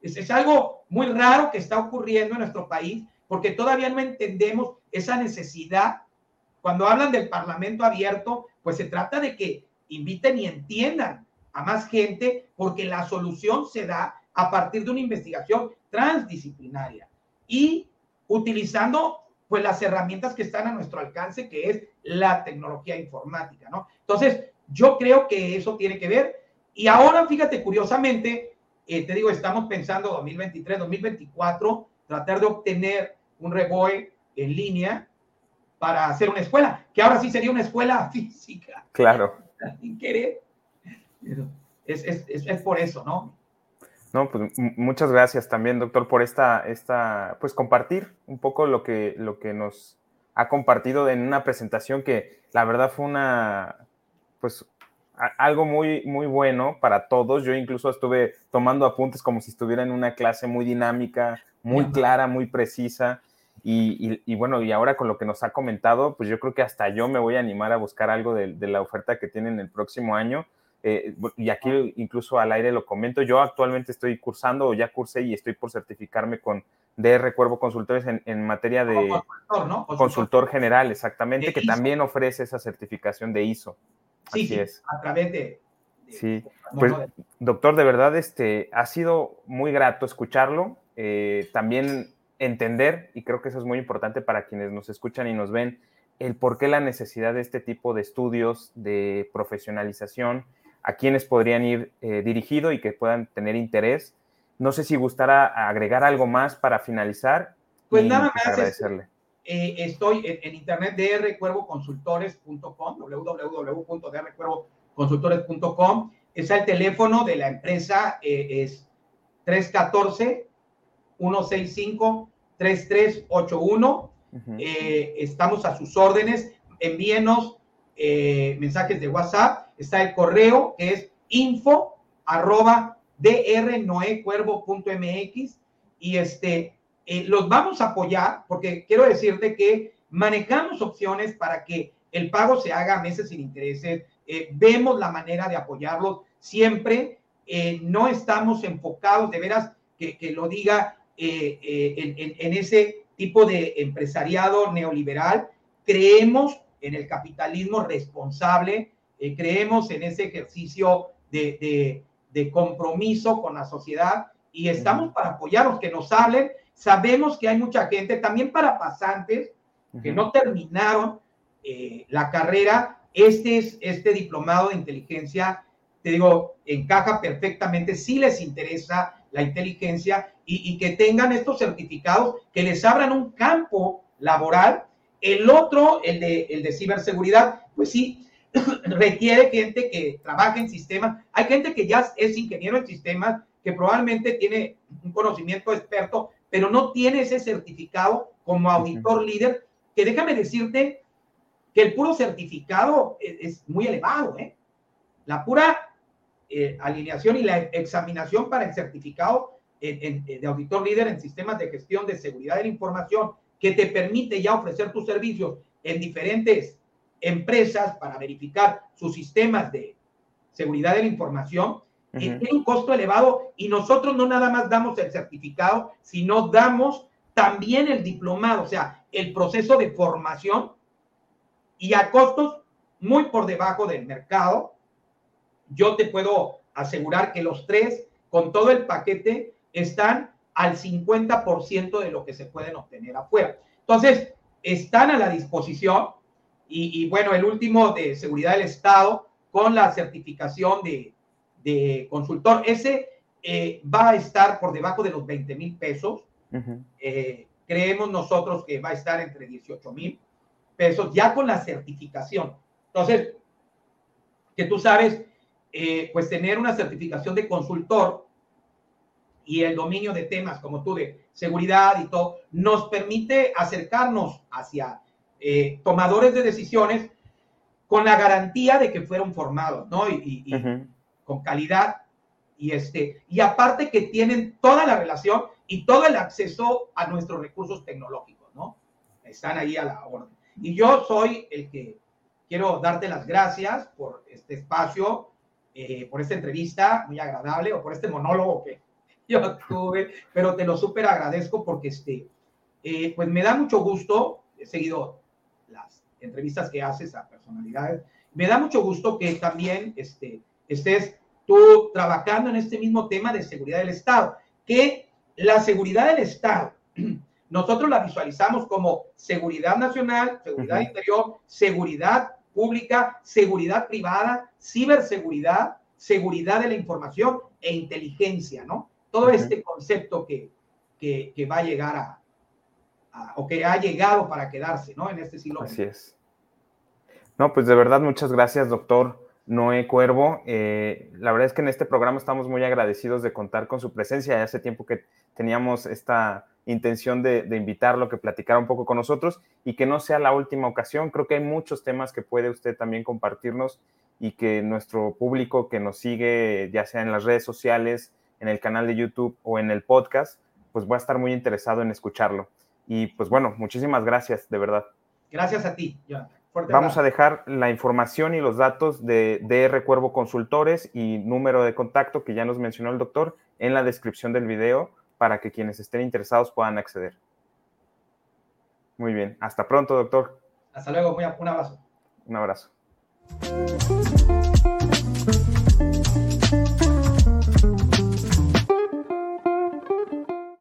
Es, algo muy raro que está ocurriendo en nuestro país porque todavía no entendemos esa necesidad. Cuando hablan del Parlamento abierto, pues se trata de que inviten y entiendan a más gente porque la solución se da a partir de una investigación transdisciplinaria y utilizando pues las herramientas que están a nuestro alcance, que es la tecnología informática, ¿no? Entonces, yo creo que eso tiene que ver. Y ahora, fíjate, curiosamente, eh, te digo, estamos pensando 2023, 2024, tratar de obtener un reboe en línea para hacer una escuela, que ahora sí sería una escuela física. Claro. Sin querer. Es, es, es, por eso, ¿no? No, pues muchas gracias también, doctor, por esta, esta, pues compartir un poco lo que, lo que nos ha compartido en una presentación que la verdad fue una, pues algo muy, muy bueno para todos. Yo incluso estuve tomando apuntes como si estuviera en una clase muy dinámica, muy clara, muy precisa. Y, bueno, y ahora con lo que nos ha comentado, pues yo creo que hasta yo me voy a animar a buscar algo de, la oferta que tienen el próximo año. Eh, y aquí incluso al aire lo comento, yo actualmente estoy cursando o ya cursé y estoy por certificarme con DR Cuervo Consultores en, materia de consultor, ¿no? consultor, general, exactamente, que también ofrece esa certificación de ISO. Sí, Así sí, es. a través de... sí, pues doctor, de verdad, este, ha sido muy grato escucharlo, eh, también entender, y creo que eso es muy importante para quienes nos escuchan y nos ven, el por qué la necesidad de este tipo de estudios, de profesionalización, a quienes podrían ir eh, dirigido y que puedan tener interés no sé si gustara agregar algo más para finalizar. Pues nada pues, más. Agradecerle. Eh, estoy en, internet drcuervoconsultores.com, www.drcuervoconsultores.com. Está el teléfono de la empresa, eh, es 314-165-3381. Eh, estamos a sus órdenes. Envíenos mensajes de WhatsApp. Está el correo que es info arroba drnoecuervo.mx y este, eh, los vamos a apoyar porque quiero decirte que manejamos opciones para que el pago se haga a meses sin intereses. Eh, vemos la manera de apoyarlos siempre. Eh, no estamos enfocados, de veras, que, lo diga en, ese tipo de empresariado neoliberal. Creemos en el capitalismo responsable, creemos en ese ejercicio de, de compromiso con la sociedad y estamos para apoyarlos, que nos hablen. Sabemos que hay mucha gente, también para pasantes que no terminaron eh, la carrera. Este, es, este diplomado de inteligencia, te digo, encaja perfectamente si les interesa la inteligencia y, y, que tengan estos certificados que les abran un campo laboral. El otro, el de, el de ciberseguridad, pues sí, requiere gente que trabaje en sistemas. Hay gente que ya es ingeniero en sistemas, que probablemente tiene un conocimiento experto, pero no tiene ese certificado como auditor líder, que déjame decirte que el puro certificado es, muy elevado. ¿eh? La pura eh, alineación y la examinación para el certificado de auditor líder en sistemas de gestión de seguridad de la información, que te permite ya ofrecer tus servicios en diferentes empresas para verificar sus sistemas de seguridad de la información, tiene un costo elevado y nosotros no nada más damos el certificado, sino damos también el diplomado, o sea, el proceso de formación y a costos muy por debajo del mercado. Yo te puedo asegurar que los tres, con todo el paquete, están al 50% de lo que se pueden obtener afuera. Entonces, están a la disposición y, bueno, el último de seguridad del Estado con la certificación de, consultor. Ese eh, va a estar por debajo de los 20 mil pesos. Eh, creemos nosotros que va a estar entre 18 mil pesos ya con la certificación. Entonces, que tú sabes, eh, pues tener una certificación de consultor y el dominio de temas como tú de seguridad y todo, nos permite acercarnos hacia eh, tomadores de decisiones con la garantía de que fueron formados, ¿no? Y, con calidad. Y, este, y aparte que tienen toda la relación y todo el acceso a nuestros recursos tecnológicos, ¿no? Están ahí a la orden. Y yo soy el que quiero darte las gracias por este espacio, eh, por esta entrevista muy agradable o por este monólogo que yo tuve, pero te lo súper agradezco porque este, eh, pues me da mucho gusto, he seguido entrevistas que haces a personalidades. Me da mucho gusto que también este, estés tú trabajando en este mismo tema de seguridad del Estado, que la seguridad del Estado, nosotros la visualizamos como seguridad nacional, seguridad interior, seguridad pública, seguridad privada, ciberseguridad, seguridad de la información e inteligencia, ¿no? Todo este concepto que, que, que, va a llegar a, o que ha llegado para quedarse, ¿no? En este siglo. Así es. No, pues de verdad, muchas gracias, doctor Noé Cuervo. Eh, la verdad es que en este programa estamos muy agradecidos de contar con su presencia. Hace tiempo que teníamos esta intención de, invitarlo, que platicara un poco con nosotros y que no sea la última ocasión. Creo que hay muchos temas que puede usted también compartirnos y que nuestro público que nos sigue, ya sea en las redes sociales, en el canal de YouTube o en el podcast, pues va a estar muy interesado en escucharlo. Y pues bueno, muchísimas gracias, de verdad. Gracias a ti, Jonathan. Vamos a dejar la información y los datos de DR Cuervo Consultores y número de contacto que ya nos mencionó el doctor en la descripción del video para que quienes estén interesados puedan acceder. Muy bien, hasta pronto, doctor. Hasta luego, un abrazo. Un abrazo.